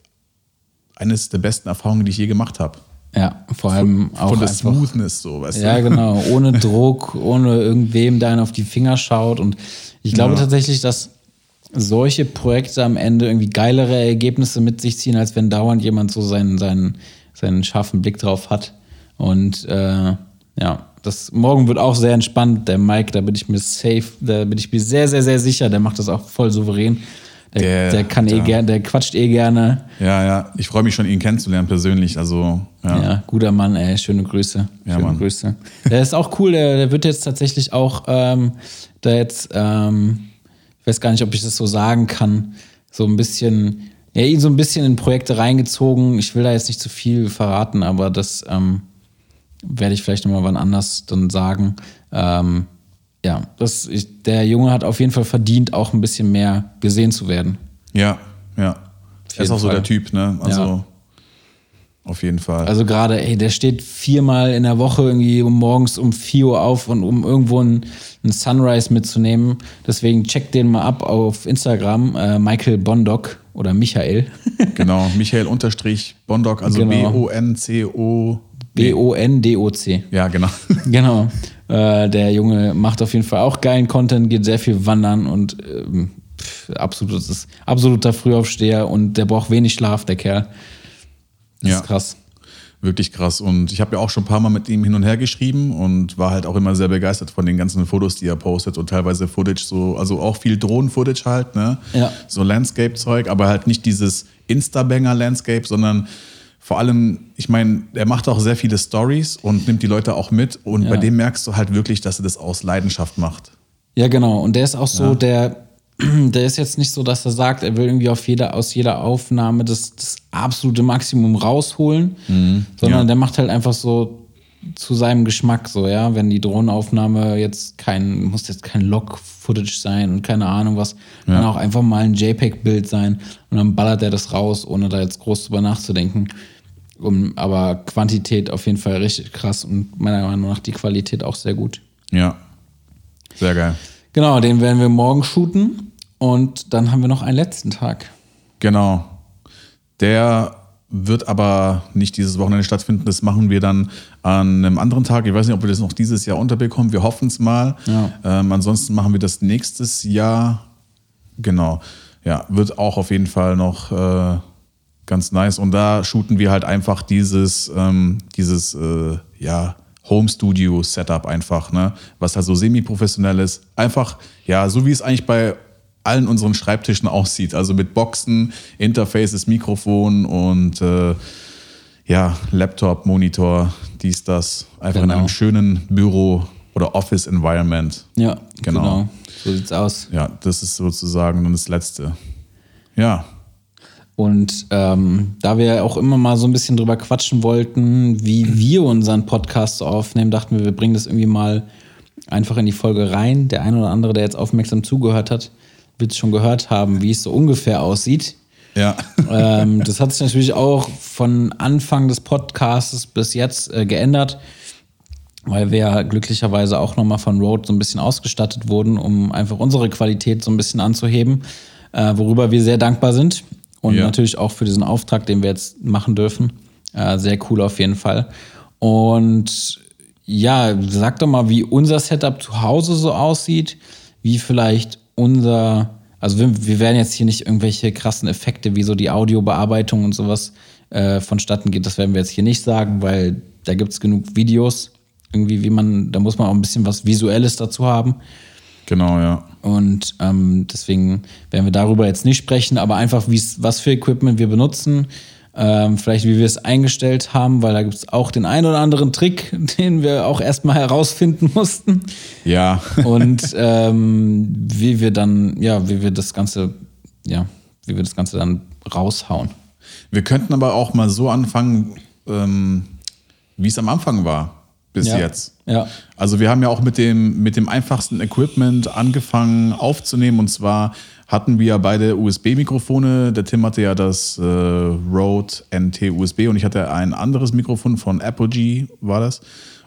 eines der besten Erfahrungen, die ich je gemacht habe. Ja, vor allem auch Von der einfach. Smoothness so, weißt Ja, du? genau. Ohne Druck, ohne irgendwem, der einen auf die Finger schaut. Und ich glaube Ja. tatsächlich, dass solche Projekte am Ende irgendwie geilere Ergebnisse mit sich ziehen, als wenn dauernd jemand so seinen, seinen, seinen scharfen Blick drauf hat. Und äh, ja, das morgen wird auch sehr entspannt. Der Mike, da bin ich mir safe, da bin ich mir sehr, sehr, sehr sicher, der macht das auch voll souverän. Der, Der- der kann eh ja. gerne, der quatscht eh gerne. Ja, ja. Ich freue mich schon, ihn kennenzulernen persönlich. Also, ja. Ja, guter Mann, ey, schöne Grüße. Ja, schöne Mann. Grüße. Der ist auch cool, der, der wird jetzt tatsächlich auch, ähm, da jetzt, ähm, ich weiß gar nicht, ob ich das so sagen kann, so ein bisschen, ja, ihn so ein bisschen in Projekte reingezogen. Ich will da jetzt nicht zu viel verraten, aber das ähm, werde ich vielleicht nochmal wann anders dann sagen. Ähm, ja, das, ich, der Junge hat auf jeden Fall verdient, auch ein bisschen mehr gesehen zu werden. Ja, ja. Er ist auch so Fall. der Typ, ne? Also, Ja. auf jeden Fall. Also gerade, ey, der steht viermal in der Woche irgendwie um morgens um 4 Uhr auf und um irgendwo einen, einen Sunrise mitzunehmen. Deswegen checkt den mal ab auf Instagram, äh, Michael Bondock oder Michael. genau. Michael Unterstrich Bondoc, also Genau. B-O-N-C-O. B-O-N-D-O-C. Ja, genau. Genau. Äh, der Junge macht auf jeden Fall auch geilen Content, geht sehr viel wandern und ähm, pff, absolutes, absoluter Frühaufsteher und der braucht wenig Schlaf, der Kerl. Das Ja. ist krass. Wirklich krass. Und ich habe ja auch schon ein paar Mal mit ihm hin und her geschrieben und war halt auch immer sehr begeistert von den ganzen Fotos, die er postet und teilweise Footage so, also auch viel Drohnen-Footage halt, ne? Ja. So Landscape-Zeug, aber halt nicht dieses Insta-Banger-Landscape, sondern vor allem, ich meine, er macht auch sehr viele Stories und nimmt die Leute auch mit und Ja. bei dem merkst du halt wirklich, dass er das aus Leidenschaft macht. Ja, genau. Und der ist auch so, der, der ist jetzt nicht so, dass er sagt, er will irgendwie auf jeder, aus jeder Aufnahme das, das absolute Maximum rausholen, sondern ja. der macht halt einfach so zu seinem Geschmack so, ja. Wenn die Drohnenaufnahme jetzt kein, muss jetzt kein Log-Footage sein und keine Ahnung was, kann auch einfach mal ein JPEG-Bild sein und dann ballert er das raus, ohne da jetzt groß drüber nachzudenken. Um, aber Quantität auf jeden Fall richtig krass und meiner Meinung nach die Qualität auch sehr gut. Ja. Sehr geil. Genau, den werden wir morgen shooten und dann haben wir noch einen letzten Tag. Genau. Der wird aber nicht dieses Wochenende stattfinden. Das machen wir dann an einem anderen Tag. Ich weiß nicht, ob wir das noch dieses Jahr unterbekommen. Wir hoffen es mal. Ja. Ähm, ansonsten machen wir das nächstes Jahr. Genau. Ja, wird auch auf jeden Fall noch äh, ganz nice. Und da shooten wir halt einfach dieses, ähm, dieses äh, ja, Home Studio Setup einfach, ne? Was halt so semi-professionell ist. Einfach, ja, so wie es eigentlich bei allen unseren Schreibtischen aussieht. Also mit Boxen, Interfaces, Mikrofon und äh, ja, Laptop, Monitor, dies, das. Einfach in Genau. einem schönen Büro oder Office Environment. Ja, Genau. genau. So sieht's aus. Ja, das ist sozusagen dann das Letzte. Ja, Und ähm, da wir auch immer mal so ein bisschen drüber quatschen wollten, wie wir unseren Podcast aufnehmen, dachten wir, wir bringen das irgendwie mal einfach in die Folge rein. Der eine oder andere, der jetzt aufmerksam zugehört hat, wird es schon gehört haben, wie es so ungefähr aussieht. ja, ähm, das hat sich natürlich auch von Anfang des Podcasts bis jetzt äh, geändert, weil wir ja glücklicherweise auch nochmal von Rode so ein bisschen ausgestattet wurden, um einfach unsere Qualität so ein bisschen anzuheben, äh, worüber wir sehr dankbar sind. Und Ja. natürlich auch für diesen Auftrag, den wir jetzt machen dürfen. Äh, sehr cool auf jeden Fall. Und ja, sag doch mal, wie unser Setup zu Hause so aussieht, wie vielleicht unser, also wir, wir werden jetzt hier nicht irgendwelche krassen Effekte wie so die Audiobearbeitung und sowas äh, vonstatten geht, das werden wir jetzt hier nicht sagen, weil da gibt es genug Videos, irgendwie, wie man, da muss man auch ein bisschen was Visuelles dazu haben. genau, ja. Und ähm, deswegen werden wir darüber jetzt nicht sprechen, aber einfach, was für Equipment wir benutzen, ähm, vielleicht wie wir es eingestellt haben, weil da gibt es auch den einen oder anderen Trick, den wir auch erstmal herausfinden mussten. Ja, Und ähm, wie wir dann, ja, wie wir das Ganze, ja, wie wir das Ganze dann raushauen. wir könnten aber auch mal so anfangen, ähm, wie es am Anfang war, bis Ja. jetzt. Ja. Also wir haben ja auch mit dem, mit dem einfachsten Equipment angefangen aufzunehmen und zwar hatten wir ja beide USB-Mikrofone. Der Tim hatte ja das äh, Rode NT USB und ich hatte ein anderes Mikrofon von Apogee, war das.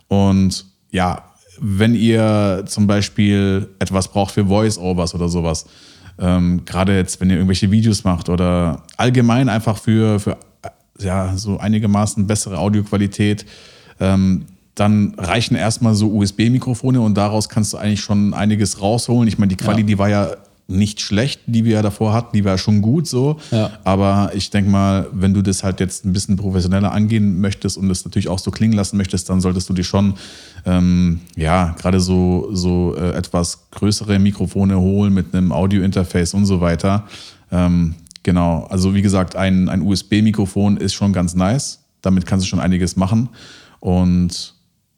Und ja, wenn ihr zum Beispiel etwas braucht für Voice-Overs oder sowas, ähm, gerade jetzt, wenn ihr irgendwelche Videos macht oder allgemein einfach für, für äh, ja, so einigermaßen bessere Audioqualität, ähm, dann reichen erstmal so USB-Mikrofone und daraus kannst du eigentlich schon einiges rausholen. Ich meine, die Quali, Ja. die war ja nicht schlecht, die wir ja davor hatten, die war schon gut so. Ja. Aber ich denke mal, wenn du das halt jetzt ein bisschen professioneller angehen möchtest und das natürlich auch so klingen lassen möchtest, dann solltest du dir schon, ähm, ja, gerade so, so äh, etwas größere Mikrofone holen mit einem Audio-Interface und so weiter. Ähm, genau, also wie gesagt, ein, ein USB-Mikrofon ist schon ganz nice. Damit kannst du schon einiges machen. Und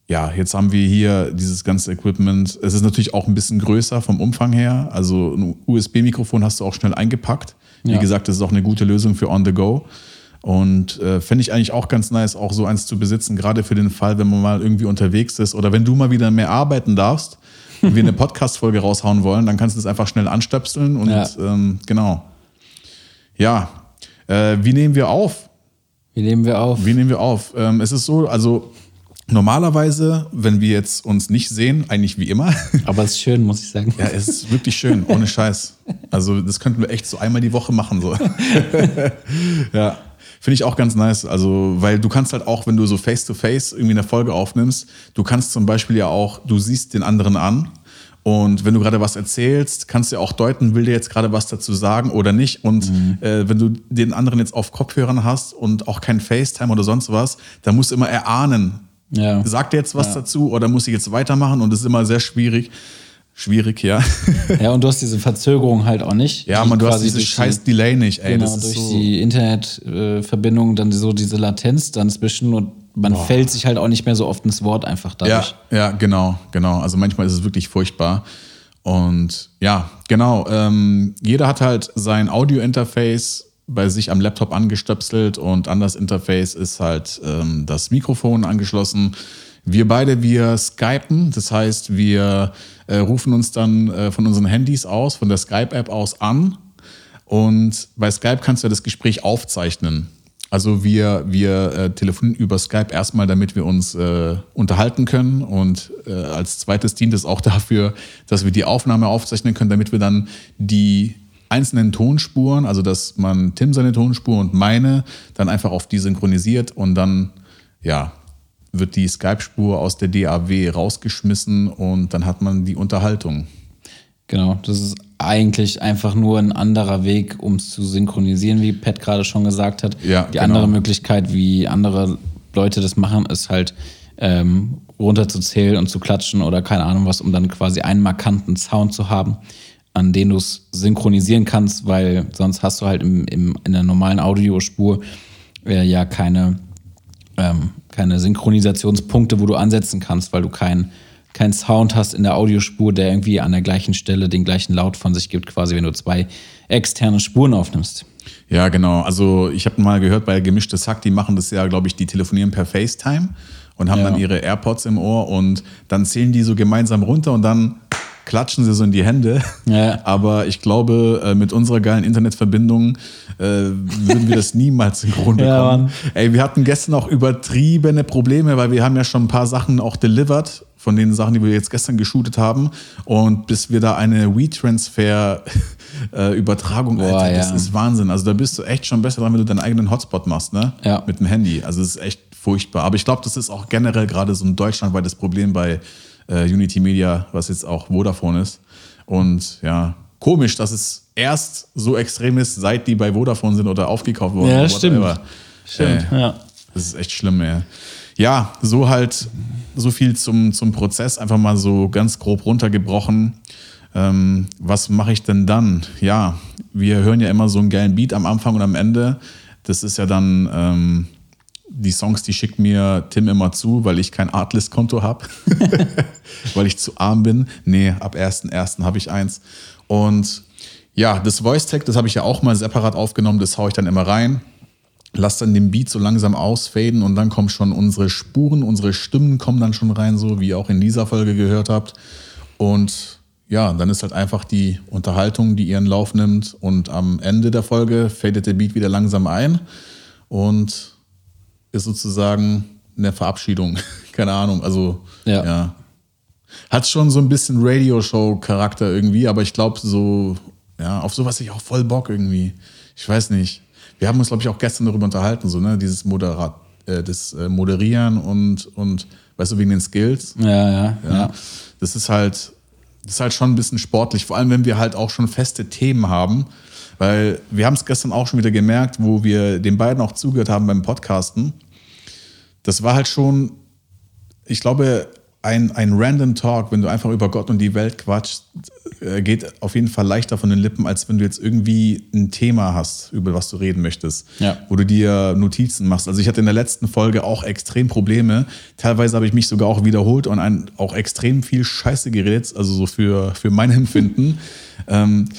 ja, jetzt haben wir hier dieses ganze Equipment. Es ist natürlich auch ein bisschen größer vom Umfang her. Also ein USB-Mikrofon hast du auch schnell eingepackt. Wie Ja. gesagt, das ist auch eine gute Lösung für On the Go. Und äh, fände ich eigentlich auch ganz nice, auch so eins zu besitzen, gerade für den Fall, wenn man mal irgendwie unterwegs ist oder wenn du mal wieder mehr arbeiten darfst und wir eine Podcast-Folge raushauen wollen, dann kannst du das einfach schnell anstöpseln und Ja. ähm, genau. Ja, äh, wie nehmen wir auf? Wie nehmen wir auf? Wie nehmen wir auf? Ähm, es ist so, also normalerweise, wenn wir jetzt uns nicht sehen, eigentlich wie immer, Aber es ist schön, muss ich sagen. ja, es ist wirklich schön, ohne Scheiß. Also das könnten wir echt so einmal die Woche machen. So. ja, finde ich auch ganz nice. Also, weil du kannst halt auch, wenn du so face-to-face irgendwie eine Folge aufnimmst, du kannst zum Beispiel ja auch, du siehst den anderen an und wenn du gerade was erzählst, kannst du ja auch deuten, will der jetzt gerade was dazu sagen oder nicht. Und äh, wenn du den anderen jetzt auf Kopfhörern hast und auch kein FaceTime oder sonst was, dann musst du immer erahnen, Ja. sagt er jetzt was dazu oder muss ich jetzt weitermachen? Und das ist immer sehr schwierig. Schwierig, ja. Ja, und du hast diese Verzögerung halt auch nicht. Ja, man, du hast dieses durch die- scheiß Delay nicht, ey. Genau, durch so, die Internetverbindung dann so diese Latenz dann zwischen und man fällt sich halt auch nicht mehr so oft ins Wort einfach ja, dadurch. ja, genau, genau. Also manchmal ist es wirklich furchtbar. Und ja, genau. Ähm, jeder hat halt sein Audio-Interface bei sich am Laptop angestöpselt und an das Interface ist halt ähm, das Mikrofon angeschlossen. Wir beide, wir skypen, das heißt, wir äh, rufen uns dann äh, von unseren Handys aus, von der Skype-App aus an und bei Skype kannst du ja das Gespräch aufzeichnen. Also wir, wir äh, telefonieren über Skype erstmal, damit wir uns äh, unterhalten können. Und äh, als zweites dient es auch dafür, dass wir die Aufnahme aufzeichnen können, damit wir dann die einzelnen Tonspuren, also dass man Tim seine Tonspur und meine dann einfach auf die synchronisiert und dann, ja, wird die Skype-Spur aus der DAW rausgeschmissen und dann hat man die Unterhaltung. Genau, das ist eigentlich einfach nur ein anderer Weg, um es zu synchronisieren, wie Pat gerade schon gesagt hat. Ja, Die genau. andere Möglichkeit, wie andere Leute das machen, ist halt ähm, runterzuzählen und zu klatschen oder keine Ahnung was, um dann quasi einen markanten Sound zu haben, an den du es synchronisieren kannst, weil sonst hast du halt im, im, in der normalen Audiospur äh, ja keine ähm, keine Synchronisationspunkte, wo du ansetzen kannst, weil du keinen kein Sound hast in der Audiospur, der irgendwie an der gleichen Stelle den gleichen Laut von sich gibt, quasi wenn du zwei externe Spuren aufnimmst. Ja, genau. Also ich habe mal gehört bei Gemischtes Hack, die machen das ja, glaube ich, die telefonieren per FaceTime und haben Ja. dann ihre AirPods im Ohr und dann zählen die so gemeinsam runter und dann klatschen sie so in die Hände. Ja. Aber ich glaube, äh, mit unserer geilen Internetverbindung äh, würden wir das niemals synchron bekommen. Ja. Ey, wir hatten gestern auch übertriebene Probleme, weil wir haben ja schon ein paar Sachen auch delivered von den Sachen, die wir jetzt gestern geshootet haben. Und bis wir da eine WeTransfer-Übertragung, Boah, Alter, das ja. ist Wahnsinn. Also da bist du echt schon besser dran, wenn du deinen eigenen Hotspot machst, ne? Ja. Mit dem Handy. Also es ist echt furchtbar. Aber ich glaube, das ist auch generell gerade so ein deutschlandweites Problem bei äh, Unity Media, was jetzt auch Vodafone ist. Und ja, komisch, dass es erst so extrem ist, seit die bei Vodafone sind oder aufgekauft wurden. Ja, oder stimmt. Stimmt, Äh, ja. Das ist echt schlimm, ey. Ja, so halt, so viel zum, zum Prozess, einfach mal so ganz grob runtergebrochen. Ähm, was mache ich denn dann? Ja, wir hören ja immer so einen geilen Beat am Anfang und am Ende. Das ist ja dann ähm, die Songs, die schickt mir Tim immer zu, weil ich kein Artlist-Konto habe, weil ich zu arm bin. Nee, ab 1.1. habe ich eins. Und ja, das Voice-Tag, das habe ich ja auch mal separat aufgenommen, das haue ich dann immer rein lass dann den Beat so langsam ausfaden und dann kommen schon unsere Spuren, unsere Stimmen kommen dann schon rein, so wie ihr auch in dieser Folge gehört habt. Und ja, dann ist halt einfach die Unterhaltung, die ihren Lauf nimmt und am Ende der Folge fadet der Beat wieder langsam ein und ist sozusagen eine Verabschiedung. Keine Ahnung, also Ja. ja. Hat schon so ein bisschen Radioshow-Charakter irgendwie, aber ich glaube so, ja, auf sowas hab ich auch voll Bock irgendwie. Ich weiß nicht. Wir haben uns, glaube ich, auch gestern darüber unterhalten, so, ne, dieses Moderat, äh, das äh, Moderieren und, und, weißt du, wegen den Skills. Ja, ja, ja. Das ist halt, Das ist halt schon ein bisschen sportlich, vor allem wenn wir halt auch schon feste Themen haben. Weil wir haben es gestern auch schon wieder gemerkt, wo wir den beiden auch zugehört haben beim Podcasten. Das war halt schon, ich glaube, ein, ein random Talk, wenn du einfach über Gott und die Welt quatschst, äh, geht auf jeden Fall leichter von den Lippen, als wenn du jetzt irgendwie ein Thema hast, über was du reden möchtest, Ja. wo du dir Notizen machst. Also ich hatte in der letzten Folge auch extrem Probleme. Teilweise habe ich mich sogar auch wiederholt und auch extrem viel Scheiße geredet, also so für, für mein Empfinden. ähm,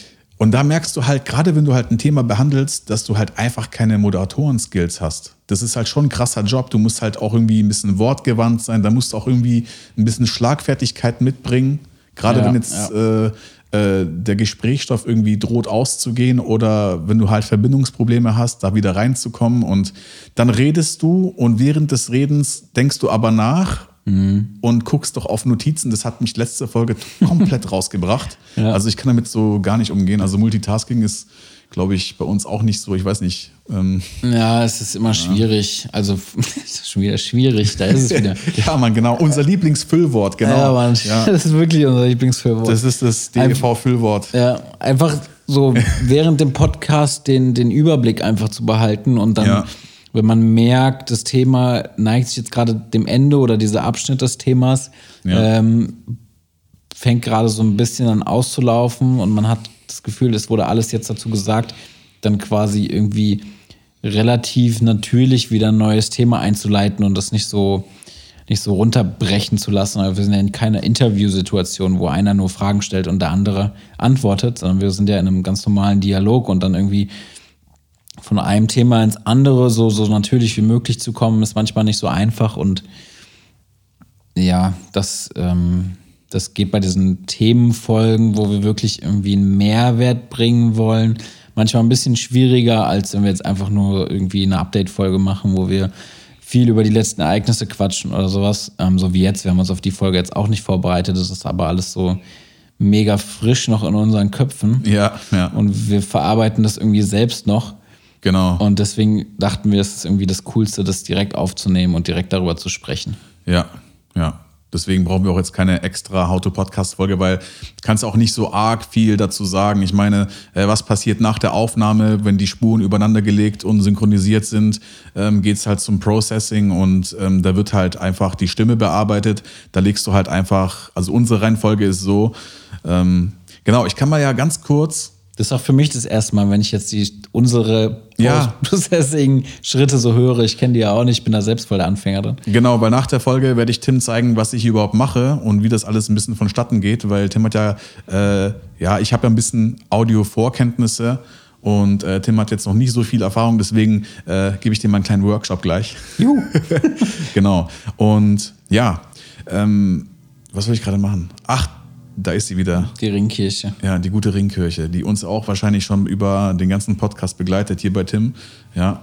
und da merkst du halt, gerade wenn du halt ein Thema behandelst, dass du halt einfach keine Moderatoren-Skills hast. Das ist halt schon ein krasser Job. Du musst halt auch irgendwie ein bisschen wortgewandt sein. Da musst du auch irgendwie ein bisschen Schlagfertigkeit mitbringen. Gerade Ja, wenn jetzt äh, äh, der Gesprächsstoff irgendwie droht auszugehen oder wenn du halt Verbindungsprobleme hast, da wieder reinzukommen. Und dann redest du und während des Redens denkst du aber nach und guckst doch auf Notizen. Das hat mich letzte Folge komplett rausgebracht. Ja. Also ich kann damit so gar nicht umgehen. Also Multitasking ist, glaube ich, bei uns auch nicht so. Ich weiß nicht. Ähm, Ja, es ist immer schwierig. Also, es ist schon wieder schwierig. Da ist es wieder. ja, man, genau. Unser Lieblingsfüllwort, genau. Ja, Mann, Ja, das ist wirklich unser Lieblingsfüllwort. das ist das DEV-Füllwort. Ja, einfach so während dem Podcast den, den Überblick einfach zu behalten und dann, Ja. Wenn man merkt, das Thema neigt sich jetzt gerade dem Ende oder dieser Abschnitt des Themas, Ja. ähm, fängt gerade so ein bisschen an auszulaufen und man hat das Gefühl, es wurde alles jetzt dazu gesagt, dann quasi irgendwie relativ natürlich wieder ein neues Thema einzuleiten und das nicht so nicht so runterbrechen zu lassen. Wir sind ja in keiner Interviewsituation, wo einer nur Fragen stellt und der andere antwortet, sondern wir sind ja in einem ganz normalen Dialog und dann irgendwie von einem Thema ins andere so, so natürlich wie möglich zu kommen, ist manchmal nicht so einfach und ja, das, ähm, das geht bei diesen Themenfolgen, wo wir wirklich irgendwie einen Mehrwert bringen wollen, manchmal ein bisschen schwieriger, als wenn wir jetzt einfach nur irgendwie eine Update-Folge machen, wo wir viel über die letzten Ereignisse quatschen oder sowas. Ähm, so wie jetzt. Wir haben uns auf die Folge jetzt auch nicht vorbereitet. Das ist aber alles so mega frisch noch in unseren Köpfen. Ja, ja, Und wir verarbeiten das irgendwie selbst noch. Genau. Und deswegen dachten wir, es ist irgendwie das Coolste, das direkt aufzunehmen und direkt darüber zu sprechen. Ja, ja. Deswegen brauchen wir auch jetzt keine extra How-to-Podcast-Folge, weil du kannst auch nicht so arg viel dazu sagen. Ich meine, äh, was passiert nach der Aufnahme, wenn die Spuren übereinander gelegt und synchronisiert sind, ähm, geht's halt zum Processing und ähm, da wird halt einfach die Stimme bearbeitet. Da legst du halt einfach, also unsere Reihenfolge ist so, ähm, genau, ich kann mal ja ganz kurz Das ist auch für mich das erste Mal, wenn ich jetzt die, unsere Ja. Processing-Schritte so höre. Ich kenne die ja auch nicht, ich bin da selbst voll der Anfänger drin. Genau, weil nach der Folge werde ich Tim zeigen, was ich hier überhaupt mache und wie das alles ein bisschen vonstatten geht, weil Tim hat ja, äh, ja, ich habe ja ein bisschen Audio-Vorkenntnisse und äh, Tim hat jetzt noch nicht so viel Erfahrung, deswegen äh, gebe ich dir mal einen kleinen Workshop gleich. Juhu. genau. Und ja, ähm, was soll ich gerade machen? Ach, da ist sie wieder. Die Ringkirche. Ja, die gute Ringkirche, die uns auch wahrscheinlich schon über den ganzen Podcast begleitet hier bei Tim. Ja.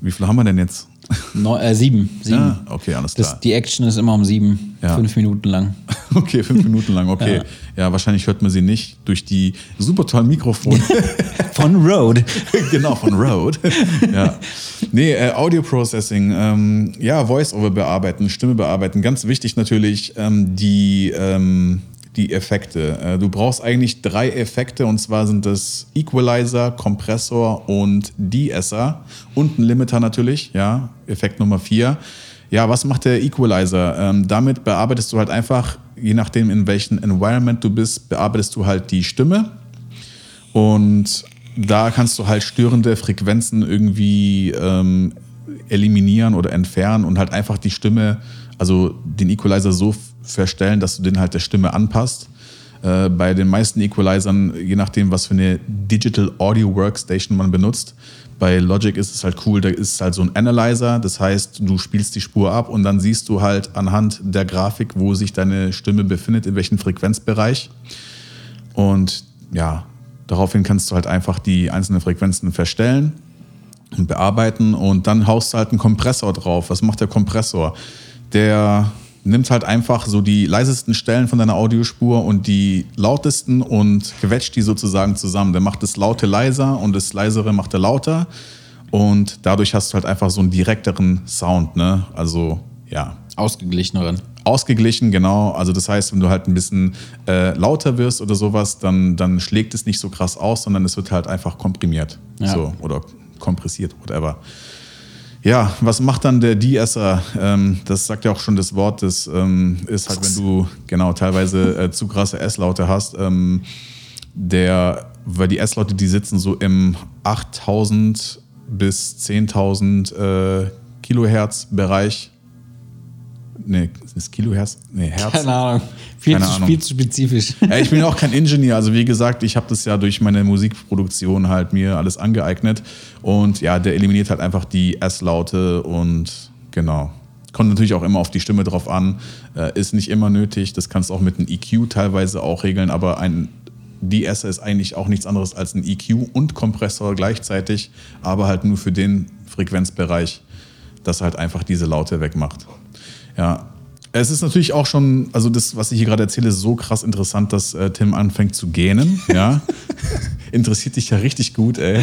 Wie viel haben wir denn jetzt? Neu, äh, sieben. sieben. Ja, okay, alles klar. Das, die Action ist immer um sieben, Ja. fünf Minuten lang. Okay, fünf Minuten lang, okay. Ja. wahrscheinlich hört man sie nicht durch die super tollen Mikrofone. Von Road. genau, von Rode. ja. Nee, äh, Audio Processing, ähm, ja, Voice-Over bearbeiten, Stimme bearbeiten. Ganz wichtig natürlich ähm, die, ähm, die Effekte. Äh, du brauchst eigentlich drei Effekte und zwar sind das Equalizer, Kompressor und De-Esser und ein Limiter natürlich, ja, Effekt Nummer vier. Ja, was macht der Equalizer? Ähm, damit bearbeitest du halt einfach, je nachdem in welchem Environment du bist, bearbeitest du halt die Stimme. Und da kannst du halt störende Frequenzen irgendwie ähm, eliminieren oder entfernen und halt einfach die Stimme, also den Equalizer so verstellen, dass du den halt der Stimme anpasst. Äh, bei den meisten Equalizern, je nachdem, was für eine Digital Audio Workstation man benutzt, bei Logic ist es halt cool, da ist halt so ein Analyzer, das heißt, du spielst die Spur ab und dann siehst du halt anhand der Grafik, wo sich deine Stimme befindet, in welchem Frequenzbereich. Und ja, daraufhin kannst du halt einfach die einzelnen Frequenzen verstellen und bearbeiten und dann haust du halt einen Kompressor drauf. Was macht der Kompressor? Der nimmt halt einfach so die leisesten Stellen von deiner Audiospur und die lautesten und quetscht die sozusagen zusammen. Der macht das Laute leiser und das Leisere macht er lauter und dadurch hast du halt einfach so einen direkteren Sound, ne? Also ja, Ausgeglicheneren. Ausgeglichen, genau. Also das heißt, wenn du halt ein bisschen äh, lauter wirst oder sowas, dann, dann schlägt es nicht so krass aus, sondern es wird halt einfach komprimiert. Ja. So, oder kompressiert, whatever. Ja, was macht dann der De-Esser? Ähm, das sagt ja auch schon das Wort, das ähm, ist halt, wenn du genau teilweise äh, zu krasse S-Laute hast. Ähm, der, weil die S-Laute, die sitzen so im 8000 bis 10.000 äh, Kilohertz-Bereich. Nee, ist Kilohertz? Nee, Hertz. Keine Ahnung. Viel, Keine zu, Ahnung. viel zu spezifisch. Ja, ich bin auch kein Ingenieur. Also wie gesagt, ich habe das ja durch meine Musikproduktion halt mir alles angeeignet. Und ja, der eliminiert halt einfach die S-Laute und genau. Kommt natürlich auch immer auf die Stimme drauf an. Äh, ist nicht immer nötig. Das kannst du auch mit einem EQ teilweise auch regeln. Aber ein De-Esser ist eigentlich auch nichts anderes als ein EQ und Kompressor gleichzeitig. Aber halt nur für den Frequenzbereich, dass halt einfach diese Laute wegmacht. Ja, es ist natürlich auch schon, also das, was ich hier gerade erzähle, ist so krass interessant, dass äh, Tim anfängt zu gähnen. Ja, interessiert dich ja richtig gut, ey.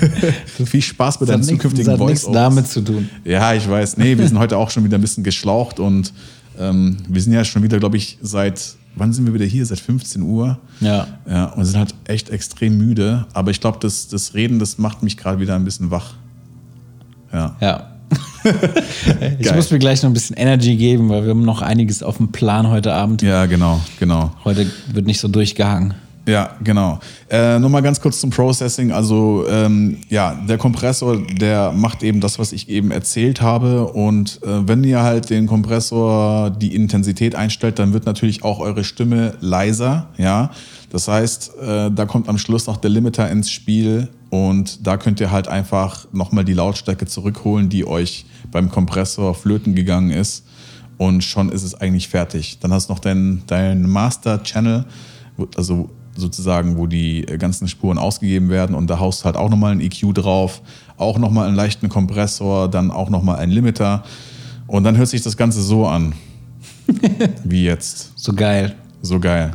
Viel Spaß mit deinem zukünftigen das hat nichts voice damit zu tun. Ja, ich weiß. Nee, wir sind heute auch schon wieder ein bisschen geschlaucht und ähm, wir sind ja schon wieder, glaube ich, seit, wann sind wir wieder hier? Seit 15 Uhr. Ja. Ja, und sind halt echt extrem müde. Aber ich glaube, das, das Reden, das macht mich gerade wieder ein bisschen wach. Ja. Ja. Ich Geil. muss mir gleich noch ein bisschen Energy geben, weil wir haben noch einiges auf dem Plan heute Abend. Ja, genau, genau. Heute wird nicht so durchgehangen. Ja, genau. Äh, Nochmal ganz kurz zum Processing. Also ähm, ja, der Kompressor, der macht eben das, was ich eben erzählt habe. Und äh, wenn ihr halt den Kompressor die Intensität einstellt, dann wird natürlich auch eure Stimme leiser. Ja, das heißt, äh, da kommt am Schluss noch der Limiter ins Spiel und da könnt ihr halt einfach nochmal die Lautstärke zurückholen, die euch beim Kompressor flöten gegangen ist. Und schon ist es eigentlich fertig. Dann hast du noch deinen dein Master Channel, also sozusagen, wo die äh, ganzen Spuren ausgegeben werden und da haust du halt auch nochmal einen EQ drauf, auch nochmal einen leichten Kompressor, dann auch nochmal einen Limiter und dann hört sich das Ganze so an. Wie jetzt. So geil. So geil.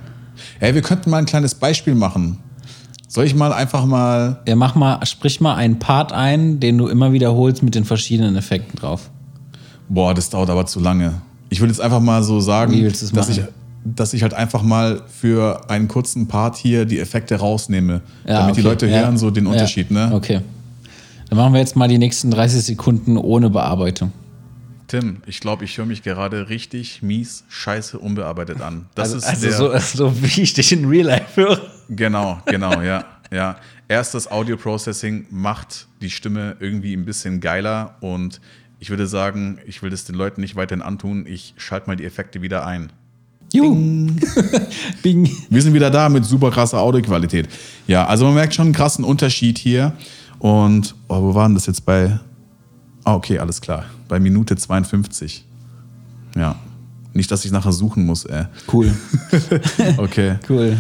Hey, wir könnten mal ein kleines Beispiel machen. Soll ich mal einfach mal. Ja, mach mal, sprich mal einen Part ein, den du immer wiederholst mit den verschiedenen Effekten drauf. Boah, das dauert aber zu lange. Ich würde jetzt einfach mal so sagen, dass, ich, dass ich halt einfach mal für einen kurzen Part hier die Effekte rausnehme. Ja, damit die okay. Leute Ja. hören so den Ja. Unterschied, ne? Okay. Dann machen wir jetzt mal die nächsten 30 Sekunden ohne Bearbeitung. Tim, ich glaube, ich höre mich gerade richtig mies, scheiße, unbearbeitet an. Das also ist also der, so, so wie ich dich in Real Life höre. Genau, genau, ja. ja. Erst das Audio Processing macht die Stimme irgendwie ein bisschen geiler und ich würde sagen, ich will das den Leuten nicht weiterhin antun. Ich schalte mal die Effekte wieder ein. Juhu. Bing. Wir sind wieder da mit super krasser Audioqualität. Ja, also man merkt schon einen krassen Unterschied hier. Und, oh, wo waren das jetzt bei? Ah, okay, alles klar. Bei Minute 52. Ja. Nicht, dass ich nachher suchen muss, ey. Cool. Okay. Cool.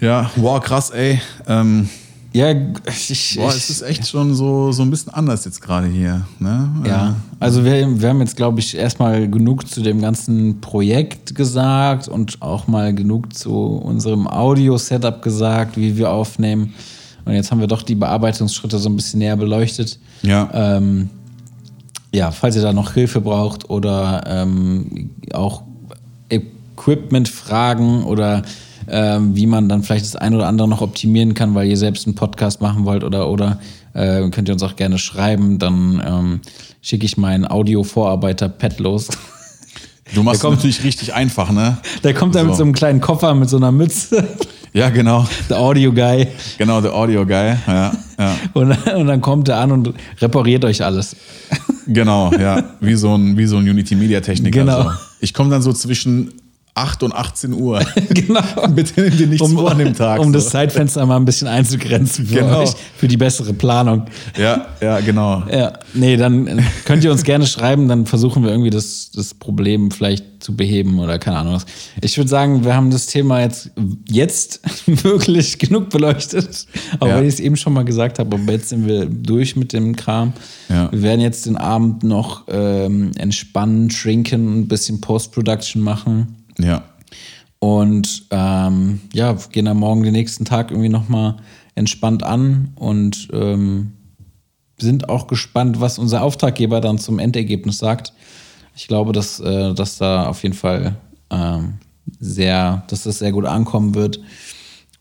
Ja, wow, krass, ey. Ähm, Ja, ich, boah, es ist echt schon so, so ein bisschen anders jetzt gerade hier. Ne? Ja, also wir, wir haben jetzt, glaube ich, erstmal genug zu dem ganzen Projekt gesagt und auch mal genug zu unserem Audio-Setup gesagt, wie wir aufnehmen. Und jetzt haben wir doch die Bearbeitungsschritte so ein bisschen näher beleuchtet. Ja. Ähm, ja, falls ihr da noch Hilfe braucht oder ähm, auch Equipment-Fragen oder ähm, wie man dann vielleicht das ein oder andere noch optimieren kann, weil ihr selbst einen Podcast machen wollt oder oder äh, könnt ihr uns auch gerne schreiben, dann ähm, schicke ich meinen Audio-Vorarbeiter Pet los. Du machst es kommt- natürlich richtig einfach, ne? Der kommt da mit So. so einem kleinen Koffer mit so einer Mütze, Ja, genau. der Audio-Guy. Genau, der Audio-Guy. Ja, ja. Und, und dann kommt er an und repariert euch alles. Genau, ja. Wie so ein, wie so ein Unity-Media-Techniker. Genau. So. Ich komme dann so zwischen 8 und 18 Uhr. genau. Bitte nimm dir nichts vor an dem Tag. um so. das Zeitfenster mal ein bisschen einzugrenzen für Genau. euch, für die bessere Planung. Ja, ja, genau. Ja, nee, dann äh, könnt ihr uns gerne schreiben, dann versuchen wir irgendwie das, das Problem vielleicht zu beheben oder keine Ahnung was. Ich würde sagen, wir haben das Thema jetzt, jetzt wirklich genug beleuchtet. Aber Ja. weil ich es eben schon mal gesagt habe, aber jetzt sind wir durch mit dem Kram. Ja. Wir werden jetzt den Abend noch ähm, entspannen, trinken, ein bisschen Post-Production machen. Ja. Und ähm, ja, gehen dann morgen den nächsten Tag irgendwie nochmal entspannt an und ähm, sind auch gespannt, was unser Auftraggeber dann zum Endergebnis sagt. Ich glaube, dass, äh, dass da auf jeden Fall ähm, sehr, dass das sehr gut ankommen wird.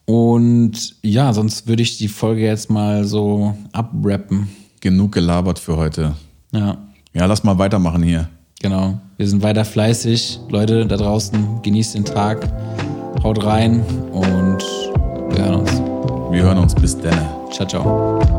Und ja, sonst würde ich die Folge jetzt mal so abrappen. Genug gelabert für heute. Ja, Ja, lass mal weitermachen hier. Genau. Wir sind weiter fleißig. Leute da draußen, genießt den Tag, haut rein und wir hören uns. Wir hören uns bis dann. Ciao, ciao.